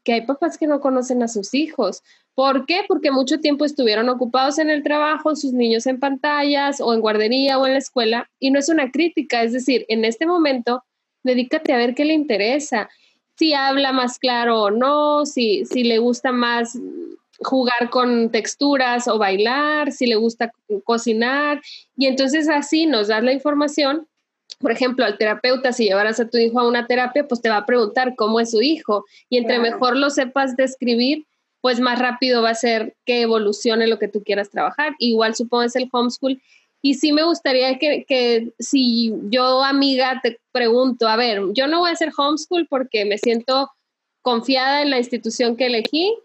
que hay papás que no conocen a sus hijos. ¿Por qué? Porque mucho tiempo estuvieron ocupados en el trabajo, sus niños en pantallas o en guardería o en la escuela, y no es una crítica, es decir, en este momento, dedícate a ver qué le interesa, si habla más claro o no, si, si le gusta más jugar con texturas o bailar, si le gusta cocinar. Y entonces así nos das la información. Por ejemplo, al terapeuta, si llevaras a tu hijo a una terapia, pues te va a preguntar cómo es su hijo. Y entre mejor lo sepas describir, pues más rápido va a ser que evolucione lo que tú quieras trabajar. Igual supongo es el homeschool. Y sí me gustaría que, que si yo, amiga, te pregunto, a ver, yo no voy a hacer homeschool porque me siento confiada en la institución que elegí,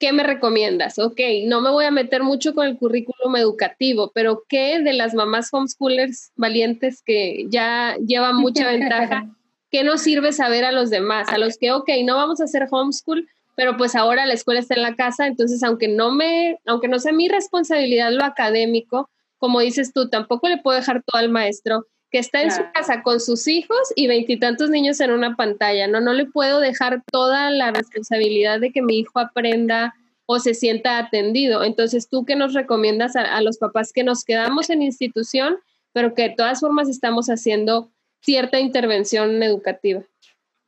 ¿qué me recomiendas? Ok, no me voy a meter mucho con el currículum educativo, pero ¿qué de las mamás homeschoolers valientes que ya llevan mucha ventaja? *laughs* ¿Qué nos sirve saber a los demás? A los que, ok, no vamos a hacer homeschool, pero pues ahora la escuela está en la casa, entonces aunque no me, aunque no sea mi responsabilidad lo académico, como dices tú, tampoco le puedo dejar todo al maestro que está en su casa con sus hijos y veintitantos niños en una pantalla. No, no le puedo dejar toda la responsabilidad de que mi hijo aprenda o se sienta atendido. Entonces, ¿tú qué nos recomiendas a, los papás que nos quedamos en institución, pero que de todas formas estamos haciendo cierta intervención educativa?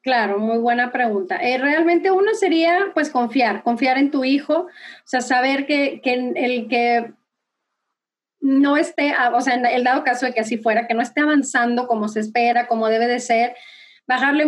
Claro, muy buena pregunta. Eh, realmente uno sería pues confiar, confiar en tu hijo, o sea, saber que, que el que no esté, o sea, en el dado caso de que así fuera, que no esté avanzando como se espera, como debe de ser, bajarle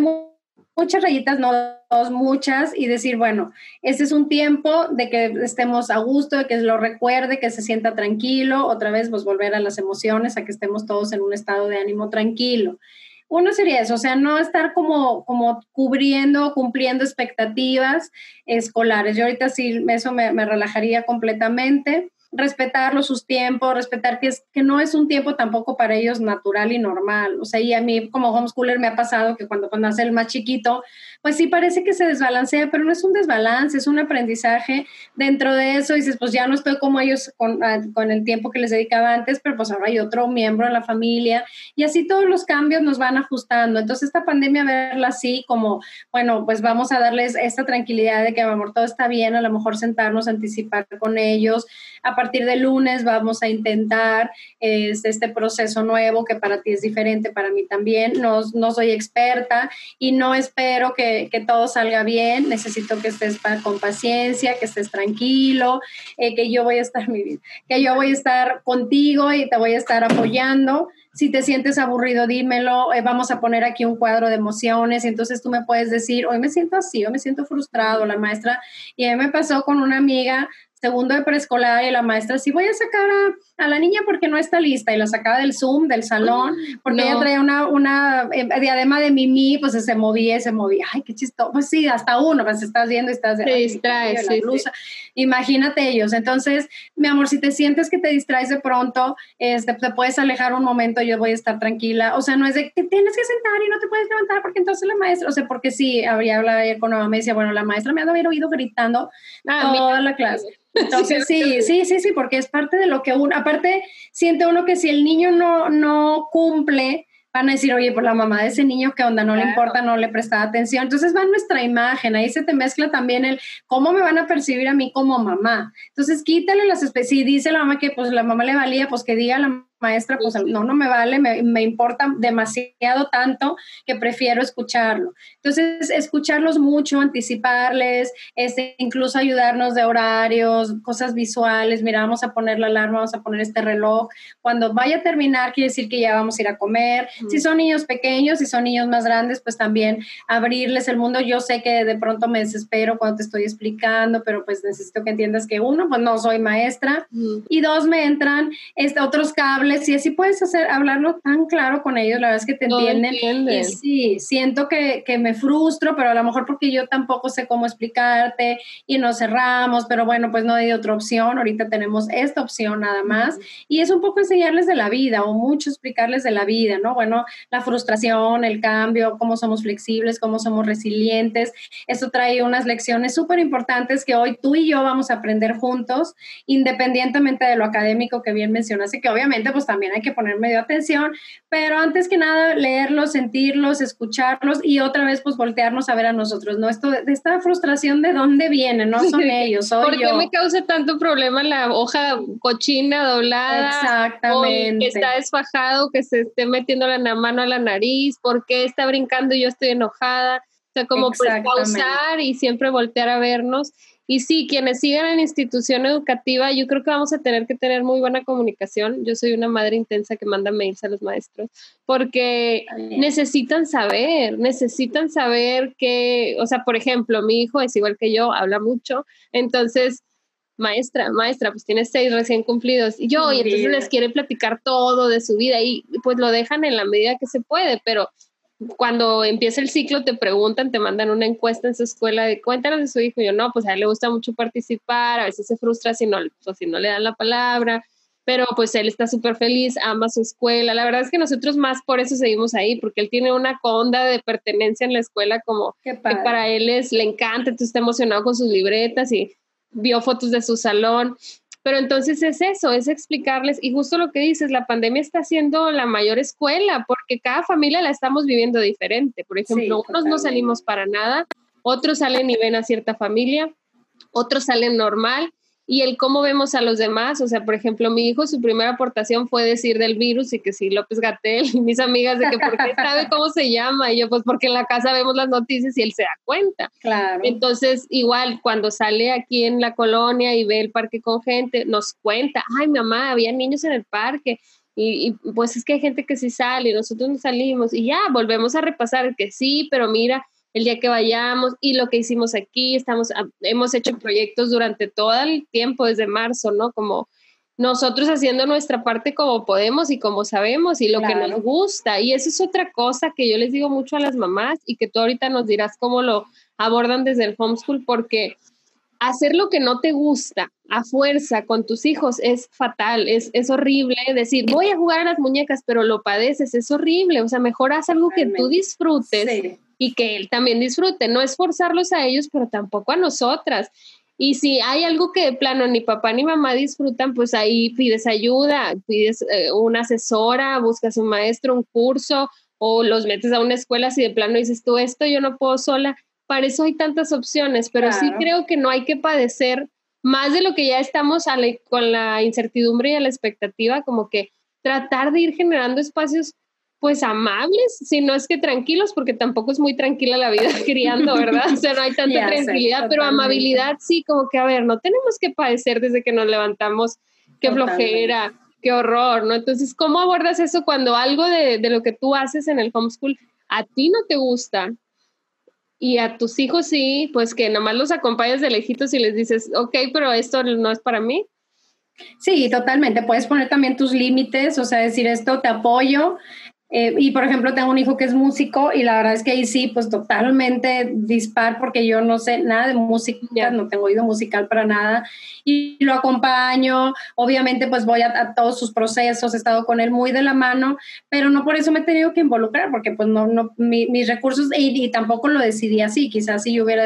muchas rayitas, no dos, muchas, y decir, bueno, este es un tiempo de que estemos a gusto, de que lo recuerde, que se sienta tranquilo, otra vez, pues volver a las emociones, a que estemos todos en un estado de ánimo tranquilo. Uno sería eso, o sea, no estar como, como cubriendo, cumpliendo expectativas escolares. Yo ahorita sí, eso me relajaría completamente respetarlo sus tiempos, respetar que, es, que no es un tiempo tampoco para ellos natural y normal. O sea, y a mí como homeschooler me ha pasado que cuando, cuando nace el más chiquito, pues sí parece que se desbalancea, pero no es un desbalance, es un aprendizaje. Dentro de eso dices, pues ya no estoy como ellos con, ah, con el tiempo que les dedicaba antes, pero pues ahora hay otro miembro en la familia y así todos los cambios nos van ajustando. Entonces esta pandemia, verla así como, bueno, pues vamos a darles esta tranquilidad de que, amor, todo está bien, a lo mejor sentarnos, anticipar con ellos. A partir de lunes vamos a intentar este proceso nuevo que para ti es diferente, para mí también. No, no soy experta y no espero que, que, todo salga bien. Necesito que estés con paciencia, que estés tranquilo, eh, que yo voy a estar, *laughs* que yo voy a estar contigo y te voy a estar apoyando. Si te sientes aburrido, dímelo. Eh, vamos a poner aquí un cuadro de emociones y entonces tú me puedes decir, hoy me siento así, hoy me siento frustrado, la maestra. Y a mí me pasó con una amiga segundo de preescolar y la maestra, sí voy a sacar a, la niña porque no está lista y la sacaba del Zoom, del salón, porque ella traía una, una eh, diadema de Mimi, pues se movía y se movía. Ay, qué chistoso. Pues sí, hasta uno, pues estás viendo y estás... Te distraes, sí, Imagínate ellos. Entonces, mi amor, si te sientes que te distraes de pronto, este, te puedes alejar un momento, yo voy a estar tranquila. O sea, no es de que tienes que sentar y no te puedes levantar porque entonces la maestra, o sea, porque sí, habría hablado con mamá, me decía, bueno, la maestra me ha de haber oído gritando ah, toda la clase. Entonces, sí, sí, sí, sí, porque es parte de lo que uno, aparte, siente uno que si el niño no, no cumple, van a decir, oye, por la mamá de ese niño, ¿qué onda? No le importa, no le presta atención. Entonces va nuestra imagen, ahí se te mezcla también el cómo me van a percibir a mí como mamá. Entonces quítale las especies, si dice la mamá que pues la mamá le valía, pues que diga la maestra, pues no, no me vale, me, importa demasiado tanto que prefiero escucharlo. Entonces, escucharlos mucho, anticiparles, este, incluso ayudarnos de horarios, cosas visuales, mira, vamos a poner la alarma, vamos a poner este reloj. Cuando vaya a terminar, quiere decir que ya vamos a ir a comer. Si son niños pequeños, si son niños más grandes, pues también abrirles el mundo. Yo sé que de pronto me desespero cuando te estoy explicando, pero pues necesito que entiendas que uno, pues no soy maestra, y dos, me entran este, otros cables si así puedes hacer, hablarlo tan claro con ellos, la verdad es que te entienden. Y sí, siento que, que, me frustro, pero a lo mejor porque yo tampoco sé cómo explicarte y nos cerramos, pero bueno, pues no hay otra opción, ahorita tenemos esta opción nada más. Y es un poco enseñarles de la vida o mucho explicarles de la vida, ¿no? Bueno, la frustración, el cambio, cómo somos flexibles, cómo somos resilientes. Eso trae unas lecciones súper importantes que hoy tú y yo vamos a aprender juntos, independientemente de lo académico que bien mencionaste, que obviamente pues también hay que poner medio atención, pero antes que nada leerlos, sentirlos, escucharlos y otra vez pues voltearnos a ver a nosotros, ¿no? Esto, de esta frustración de dónde viene, no son *laughs* ellos, soy ¿Por qué me causa tanto problema la hoja cochina doblada? Exactamente. que está desfajado, que se esté metiendo la mano a la nariz, ¿por qué está brincando y yo estoy enojada? O sea, como pues pausar y siempre voltear a vernos. Y sí, quienes sigan en institución educativa, yo creo que vamos a tener que tener muy buena comunicación. Yo soy una madre intensa que manda mails a los maestros porque necesitan saber, necesitan saber que, o sea, por ejemplo, mi hijo es igual que yo, habla mucho, entonces maestra, maestra, pues tiene seis recién cumplidos. Y yo, y entonces les quiere platicar todo de su vida y pues lo dejan en la medida que se puede, pero cuando empieza el ciclo te preguntan, te mandan una encuesta en su escuela de cuéntanos de su hijo. Y yo, no, pues a él le gusta mucho participar, a veces se frustra si no, pues, si no le dan la palabra, pero pues él está súper feliz, ama su escuela. La verdad es que nosotros más por eso seguimos ahí, porque él tiene una conda de pertenencia en la escuela como que para él es, le encanta, entonces está emocionado con sus libretas y vio fotos de su salón. Pero entonces es eso, es explicarles, y justo lo que dices, la pandemia está siendo la mayor escuela, porque cada familia la estamos viviendo diferente. Por ejemplo, unos no salimos para nada, otros salen y ven a cierta familia, otros salen normal, y el cómo vemos a los demás, o sea, por ejemplo, mi hijo, su primera aportación fue decir del virus y que sí, López Gatel, y mis amigas de que por qué sabe cómo se llama, y yo pues porque en la casa vemos las noticias y él se da cuenta. Claro. Entonces, igual, cuando sale aquí en la colonia y ve el parque con gente, nos cuenta, ay, mamá, había niños en el parque, y, y, pues es que hay gente que sí sale, y nosotros no salimos, y ya, volvemos a repasar que sí, pero mira, el día que vayamos y lo que hicimos aquí, estamos, ah, hemos hecho proyectos durante todo el tiempo, desde marzo, ¿no? Como nosotros haciendo nuestra parte como podemos y como sabemos y lo que nos gusta. Y eso es otra cosa que yo les digo mucho a las mamás y que tú ahorita nos dirás cómo lo abordan desde el homeschool, porque hacer lo que no te gusta a fuerza con tus hijos es fatal, es, es horrible. Decir, voy a jugar a las muñecas, pero lo padeces, es horrible. O sea, mejor haz algo que tú disfrutes y que él también disfrute. No es forzarlos a ellos, pero tampoco a nosotras. Y si hay algo que de plano ni papá ni mamá disfrutan, pues ahí pides ayuda, pides eh, una asesora, buscas un maestro, un curso o los metes a una escuela si de plano dices tú esto yo no puedo sola. Para eso hay tantas opciones, pero sí creo que no hay que padecer más de lo que ya estamos con la incertidumbre y a la expectativa, como que tratar de ir generando espacios pues amables, si no es que tranquilos, porque tampoco es muy tranquila la vida *laughs* criando, ¿verdad? O sea, no hay tanta tranquilidad, pero amabilidad sí, como que, a ver, no tenemos que padecer desde que nos levantamos, qué flojera, qué horror, ¿no? Entonces, ¿cómo abordas eso cuando algo de, de lo que tú haces en el homeschool a ti no te gusta? Y a tus hijos sí, pues que nomás los acompañas de lejitos y les dices, ok, pero esto no es para mí. Sí, totalmente. Puedes poner también tus límites, o sea, decir esto te apoyo, eh, y por ejemplo, tengo un hijo que es músico y la verdad es que ahí sí, pues totalmente dispar porque yo no sé nada de música, no tengo oído musical para nada y lo acompaño, obviamente pues voy a, todos sus procesos, he estado con él muy de la mano, pero no por eso me he tenido que involucrar porque pues no, no mis recursos y, tampoco lo decidí así, quizás si yo hubiera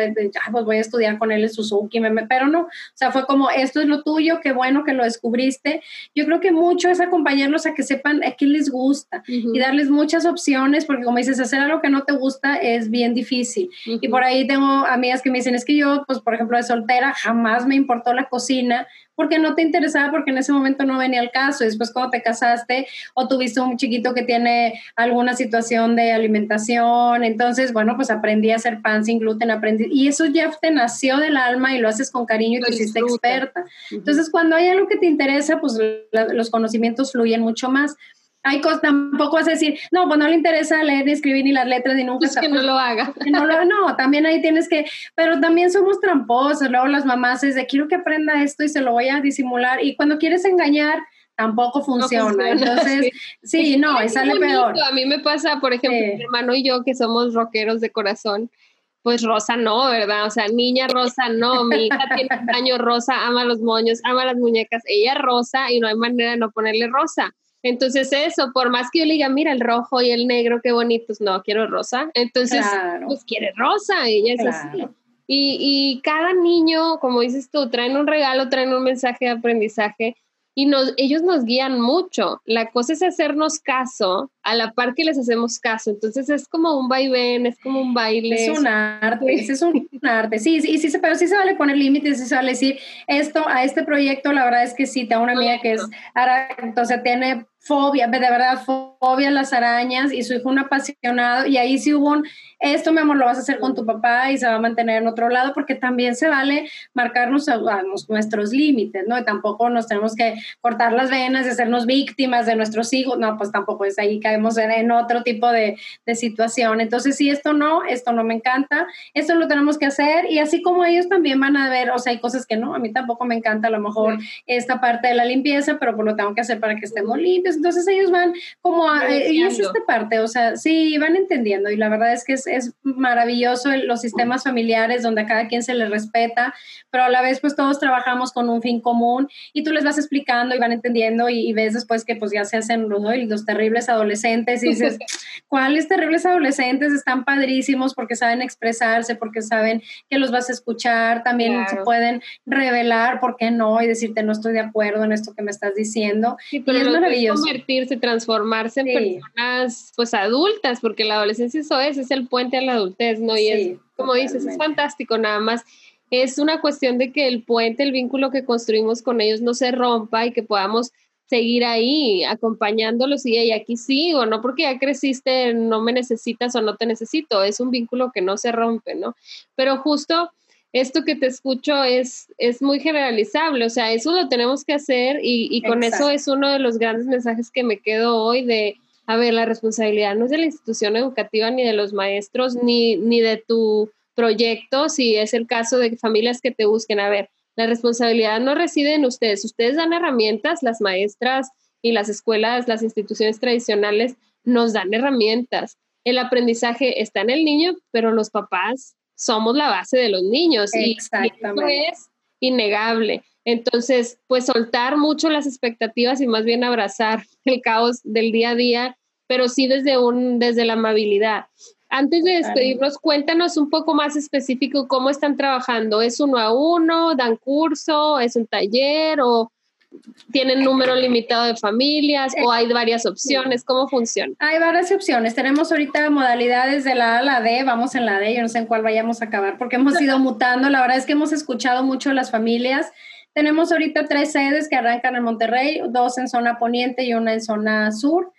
pues voy a estudiar con él en Suzuki, pero no, o sea, fue como esto es lo tuyo, qué bueno que lo descubriste. Yo creo que mucho es acompañarlos a que sepan a qué les gusta y darles muchas opciones, porque como dices, hacer algo que no te gusta es bien difícil. Y por ahí tengo amigas que me dicen, es que yo, pues por ejemplo, de soltera, jamás me importó la cocina, porque no te interesaba, porque en ese momento no venía el caso. Después cuando te casaste o tuviste un chiquito que tiene alguna situación de alimentación, entonces, bueno, pues aprendí a hacer pan sin gluten, aprendí, y eso ya te nació del alma y lo haces con cariño y te hiciste experta. Entonces, cuando hay algo que te interesa, pues los conocimientos fluyen mucho más hay cosas, tampoco a decir, no, pues no le interesa leer ni escribir ni las letras ni nunca. Es que no lo haga. *laughs* No, no, también ahí tienes que, pero también somos tramposos, luego las mamás es de, quiero que aprenda esto y se lo voy a disimular, y cuando quieres engañar, tampoco funciona. *laughs* Entonces, sí, no, y sale peor. A mí me pasa, por ejemplo, mi hermano y yo, que somos rockeros de corazón, pues rosa no, ¿verdad? O sea, niña rosa no, mi hija *laughs* tiene un año rosa, ama los moños, ama las muñecas, ella rosa y no hay manera de no ponerle rosa. Entonces eso, por más que yo le diga, mira el rojo y el negro, qué bonitos, no, quiero rosa. Entonces, pues quiere rosa, ella es así. Y, y cada niño, como dices tú, traen un regalo, traen un mensaje de aprendizaje y nos, ellos nos guían mucho. La cosa es hacernos caso a la par que les hacemos caso. Entonces es como un vaivén, es como un baile. Es un arte, es un arte. Sí, sí, sí, pero sí se vale poner límites, sí se vale decir esto a este proyecto, la verdad es que sí, tengo una amiga que es, entonces tiene fobia, de verdad, fobia a las arañas y su hijo un apasionado y ahí sí hubo un, esto mi amor lo vas a hacer con tu papá y se va a mantener en otro lado porque también se vale marcarnos a, nuestros límites, ¿no? Y tampoco nos tenemos que cortar las venas y hacernos víctimas de nuestros hijos, no, pues tampoco es ahí caemos en, en otro tipo de, de, situación. Entonces, si esto no, esto no me encanta, esto lo tenemos que hacer. Y así como ellos también van a ver, o sea, hay cosas que no, a mí tampoco me encanta a lo mejor esta parte de la limpieza, pero pues lo tengo que hacer para que estemos limpios. Entonces ellos van como a, eh, y es esta parte, o sea, sí, van entendiendo. Y la verdad es que es, es maravilloso los sistemas familiares donde a cada quien se le respeta, pero a la vez pues todos trabajamos con un fin común. Y tú les vas explicando y van entendiendo y, ves después que pues ya se hacen los, los terribles adolescentes y dices, *laughs* ¿cuáles terribles adolescentes? Están padrísimos porque saben expresarse, porque saben que los vas a escuchar, también se pueden revelar, ¿por qué no? Y decirte, no estoy de acuerdo en esto que me estás diciendo. y es maravilloso convertirse, transformarse en personas pues adultas, porque la adolescencia eso es, es el puente a la adultez, ¿no? Y es, como dices, es fantástico, nada más es una cuestión de que el puente, el vínculo que construimos con ellos no se rompa y que podamos seguir ahí acompañándolos y, y aquí sigo, no porque ya creciste, no me necesitas o no te necesito, es un vínculo que no se rompe, ¿no? Pero justo esto que te escucho es, es muy generalizable, o sea, eso lo tenemos que hacer y, y con eso es uno de los grandes mensajes que me quedo hoy de, a ver, la responsabilidad no es de la institución educativa ni de los maestros ni, ni de tu proyecto, si es el caso de familias que te busquen, a ver, la responsabilidad no reside en ustedes, ustedes dan herramientas, las maestras y las escuelas, las instituciones tradicionales nos dan herramientas. El aprendizaje está en el niño, pero los papás somos la base de los niños y, eso es innegable. Entonces, pues soltar mucho las expectativas y más bien abrazar el caos del día a día, pero sí desde un desde la amabilidad. Antes de despedirnos, cuéntanos un poco más específico cómo están trabajando. ¿Es uno a uno? ¿Dan curso? ¿Es un taller? ¿O tienen número limitado de familias o hay varias opciones? ¿Cómo funciona? Hay varias opciones. Tenemos ahorita modalidades de la A a la D, vamos en la D, yo no sé en cuál vayamos a acabar porque hemos ido mutando. La verdad es que hemos escuchado mucho a las familias. Tenemos ahorita tres sedes que arrancan en Monterrey, dos en zona poniente y una en zona sur.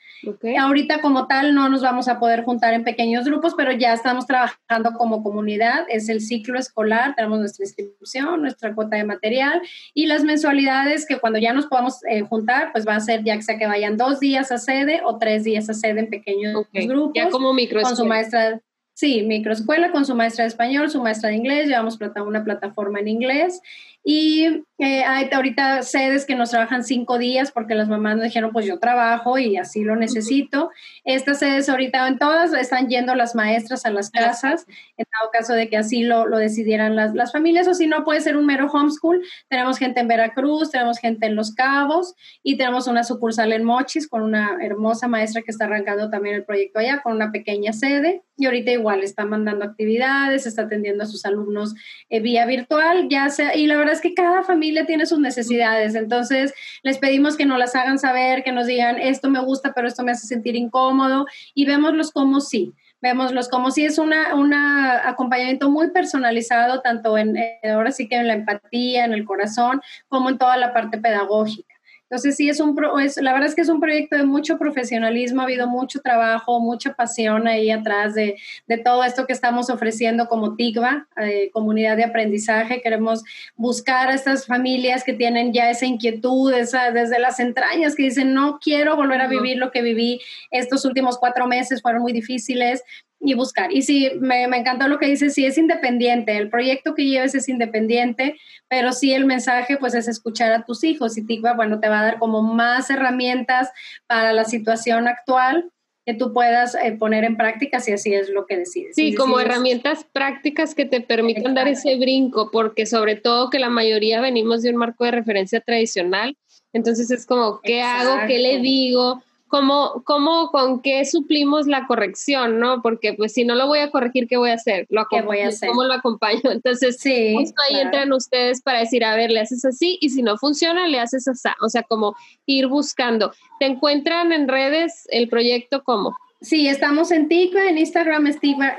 Ahorita como tal no nos vamos a poder juntar en pequeños grupos, pero ya estamos trabajando como comunidad. Es el ciclo escolar, tenemos nuestra inscripción, nuestra cuota de material y las mensualidades que cuando ya nos podamos eh, juntar, pues va a ser ya sea que vayan dos días a sede o tres días a sede en pequeños grupos. Ya como micro Con su maestra Sí, microescuela con su maestra de español, su maestra de inglés, llevamos una plataforma en inglés y eh, hay ahorita sedes que nos trabajan cinco días porque las mamás nos dijeron, pues yo trabajo y así lo necesito. Estas sedes ahorita en todas están yendo las maestras a las casas, en dado caso de que así lo, lo decidieran las, las, familias, o si no, puede ser un mero homeschool. Tenemos gente en Veracruz, tenemos gente en Los Cabos y tenemos una sucursal en Mochis con una hermosa maestra que está arrancando también el proyecto allá, con una pequeña sede. Y ahorita igual está mandando actividades, está atendiendo a sus alumnos eh, vía virtual, ya sea, y la verdad es que cada familia tiene sus necesidades, entonces les pedimos que nos las hagan saber, que nos digan, esto me gusta, pero esto me hace sentir incómodo, y vémoslos como sí. Vémoslos como si es un una acompañamiento muy personalizado, tanto en, ahora sí que en la empatía, en el corazón, como en toda la parte pedagógica. Entonces, sí, es un, es, la verdad es que es un proyecto de mucho profesionalismo, ha habido mucho trabajo, mucha pasión ahí atrás de, de todo esto que estamos ofreciendo como TIGVA, eh, comunidad de aprendizaje. Queremos buscar a estas familias que tienen ya esa inquietud, esa, desde las entrañas, que dicen, no quiero volver a vivir lo que viví estos últimos cuatro meses, fueron muy difíciles, y buscar. Y sí, me, me, encantó lo que dice, sí es independiente, el proyecto que lleves es independiente, pero sí el mensaje pues es escuchar a tus hijos y TICVA, bueno, te va a dar como más herramientas para la situación actual que tú puedas eh, poner en práctica si así es lo que decides. Sí, como herramientas prácticas que te permitan dar ese brinco, porque sobre todo que la mayoría venimos de un marco de referencia tradicional, entonces es como, ¿qué hago? ¿Qué le digo? ¿Cómo, cómo, con qué suplimos la corrección, no? Porque pues si no lo voy a corregir, ¿qué voy a hacer? ¿Lo ¿Qué voy a hacer? ¿Cómo lo acompaño? *laughs* Entonces, sí, justo ahí entran ustedes para decir, a ver, le haces así y si no funciona, le haces así. O sea, como ir buscando. ¿Te encuentran en redes el proyecto cómo? Sí, estamos en TICVA, en Instagram es TICVA,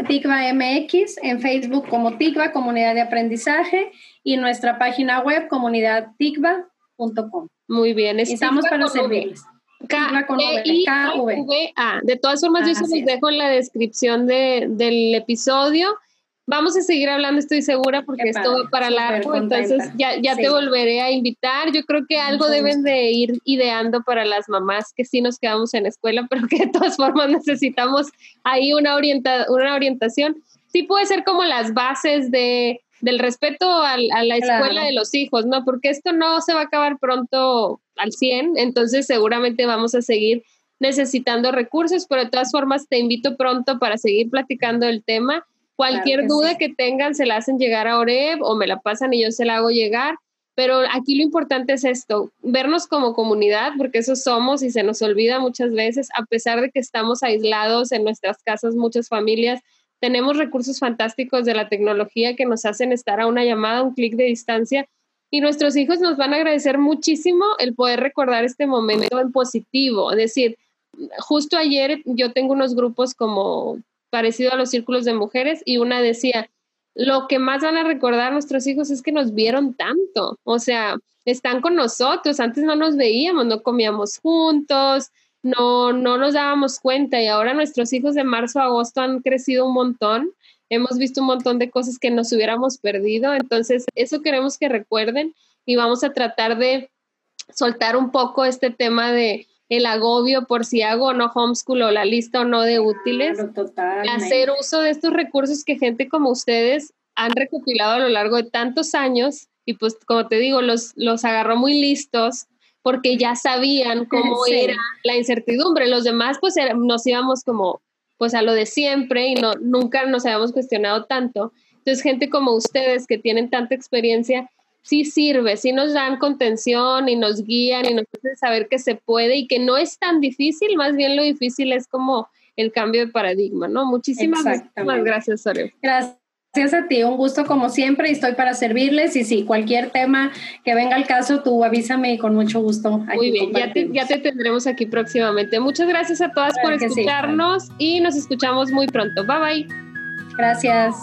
MX, en Facebook como TICVA, Comunidad de Aprendizaje, y nuestra página web comunidadticva.com. Muy bien. Estamos para servirles. K, I, V, A. De todas formas, yo se los dejo en la descripción de, del episodio. Vamos a seguir hablando, estoy segura, porque esto va para largo, entonces ya, ya te volveré a invitar. Yo creo que algo deben de ir ideando para las mamás que sí nos quedamos en escuela, *laughs* pero que de todas formas necesitamos ahí una, orienta, una orientación. Sí puede ser como las bases de, del respeto a, la escuela de los hijos, ¿no? Porque esto no se va a acabar pronto al 100, entonces seguramente vamos a seguir necesitando recursos, pero de todas formas te invito pronto para seguir platicando el tema. Cualquier duda que tengan se la hacen llegar a Oreb o me la pasan y yo se la hago llegar. Pero aquí lo importante es esto, vernos como comunidad, porque eso somos y se nos olvida muchas veces, a pesar de que estamos aislados en nuestras casas, muchas familias, tenemos recursos fantásticos de la tecnología que nos hacen estar a una llamada, un clic de distancia y nuestros hijos nos van a agradecer muchísimo el poder recordar este momento en positivo. Es decir, justo ayer yo tengo unos grupos como parecido a los círculos de mujeres y una decía, lo que más van a recordar nuestros hijos es que nos vieron tanto, o sea, están con nosotros, antes no nos veíamos, no comíamos juntos, no, no nos dábamos cuenta. Y ahora nuestros hijos de marzo a agosto han crecido un montón hemos visto un montón de cosas que nos hubiéramos perdido, entonces eso queremos que recuerden y vamos a tratar de soltar un poco este tema de el agobio por si hago o no homeschool o la lista o no de útiles, hacer uso de estos recursos que gente como ustedes han recopilado a lo largo de tantos años y pues como te digo, los, los agarró muy listos porque ya sabían cómo *laughs* era la incertidumbre. Los demás pues nos íbamos como pues a lo de siempre y no, nunca nos habíamos cuestionado tanto. Entonces, gente como ustedes que tienen tanta experiencia, sí sirve, sí nos dan contención y nos guían y nos hacen saber que se puede y que no es tan difícil, más bien lo difícil es como el cambio de paradigma, ¿no? Muchísimas, muchísimas gracias, Soreo. Gracias. Gracias a ti, un gusto como siempre y estoy para servirles y si cualquier tema que venga al caso, tú avísame y con mucho gusto. Muy bien, ya te, ya te, tendremos aquí próximamente. Muchas gracias a todas por escucharnos y nos escuchamos muy pronto. Bye bye. Gracias.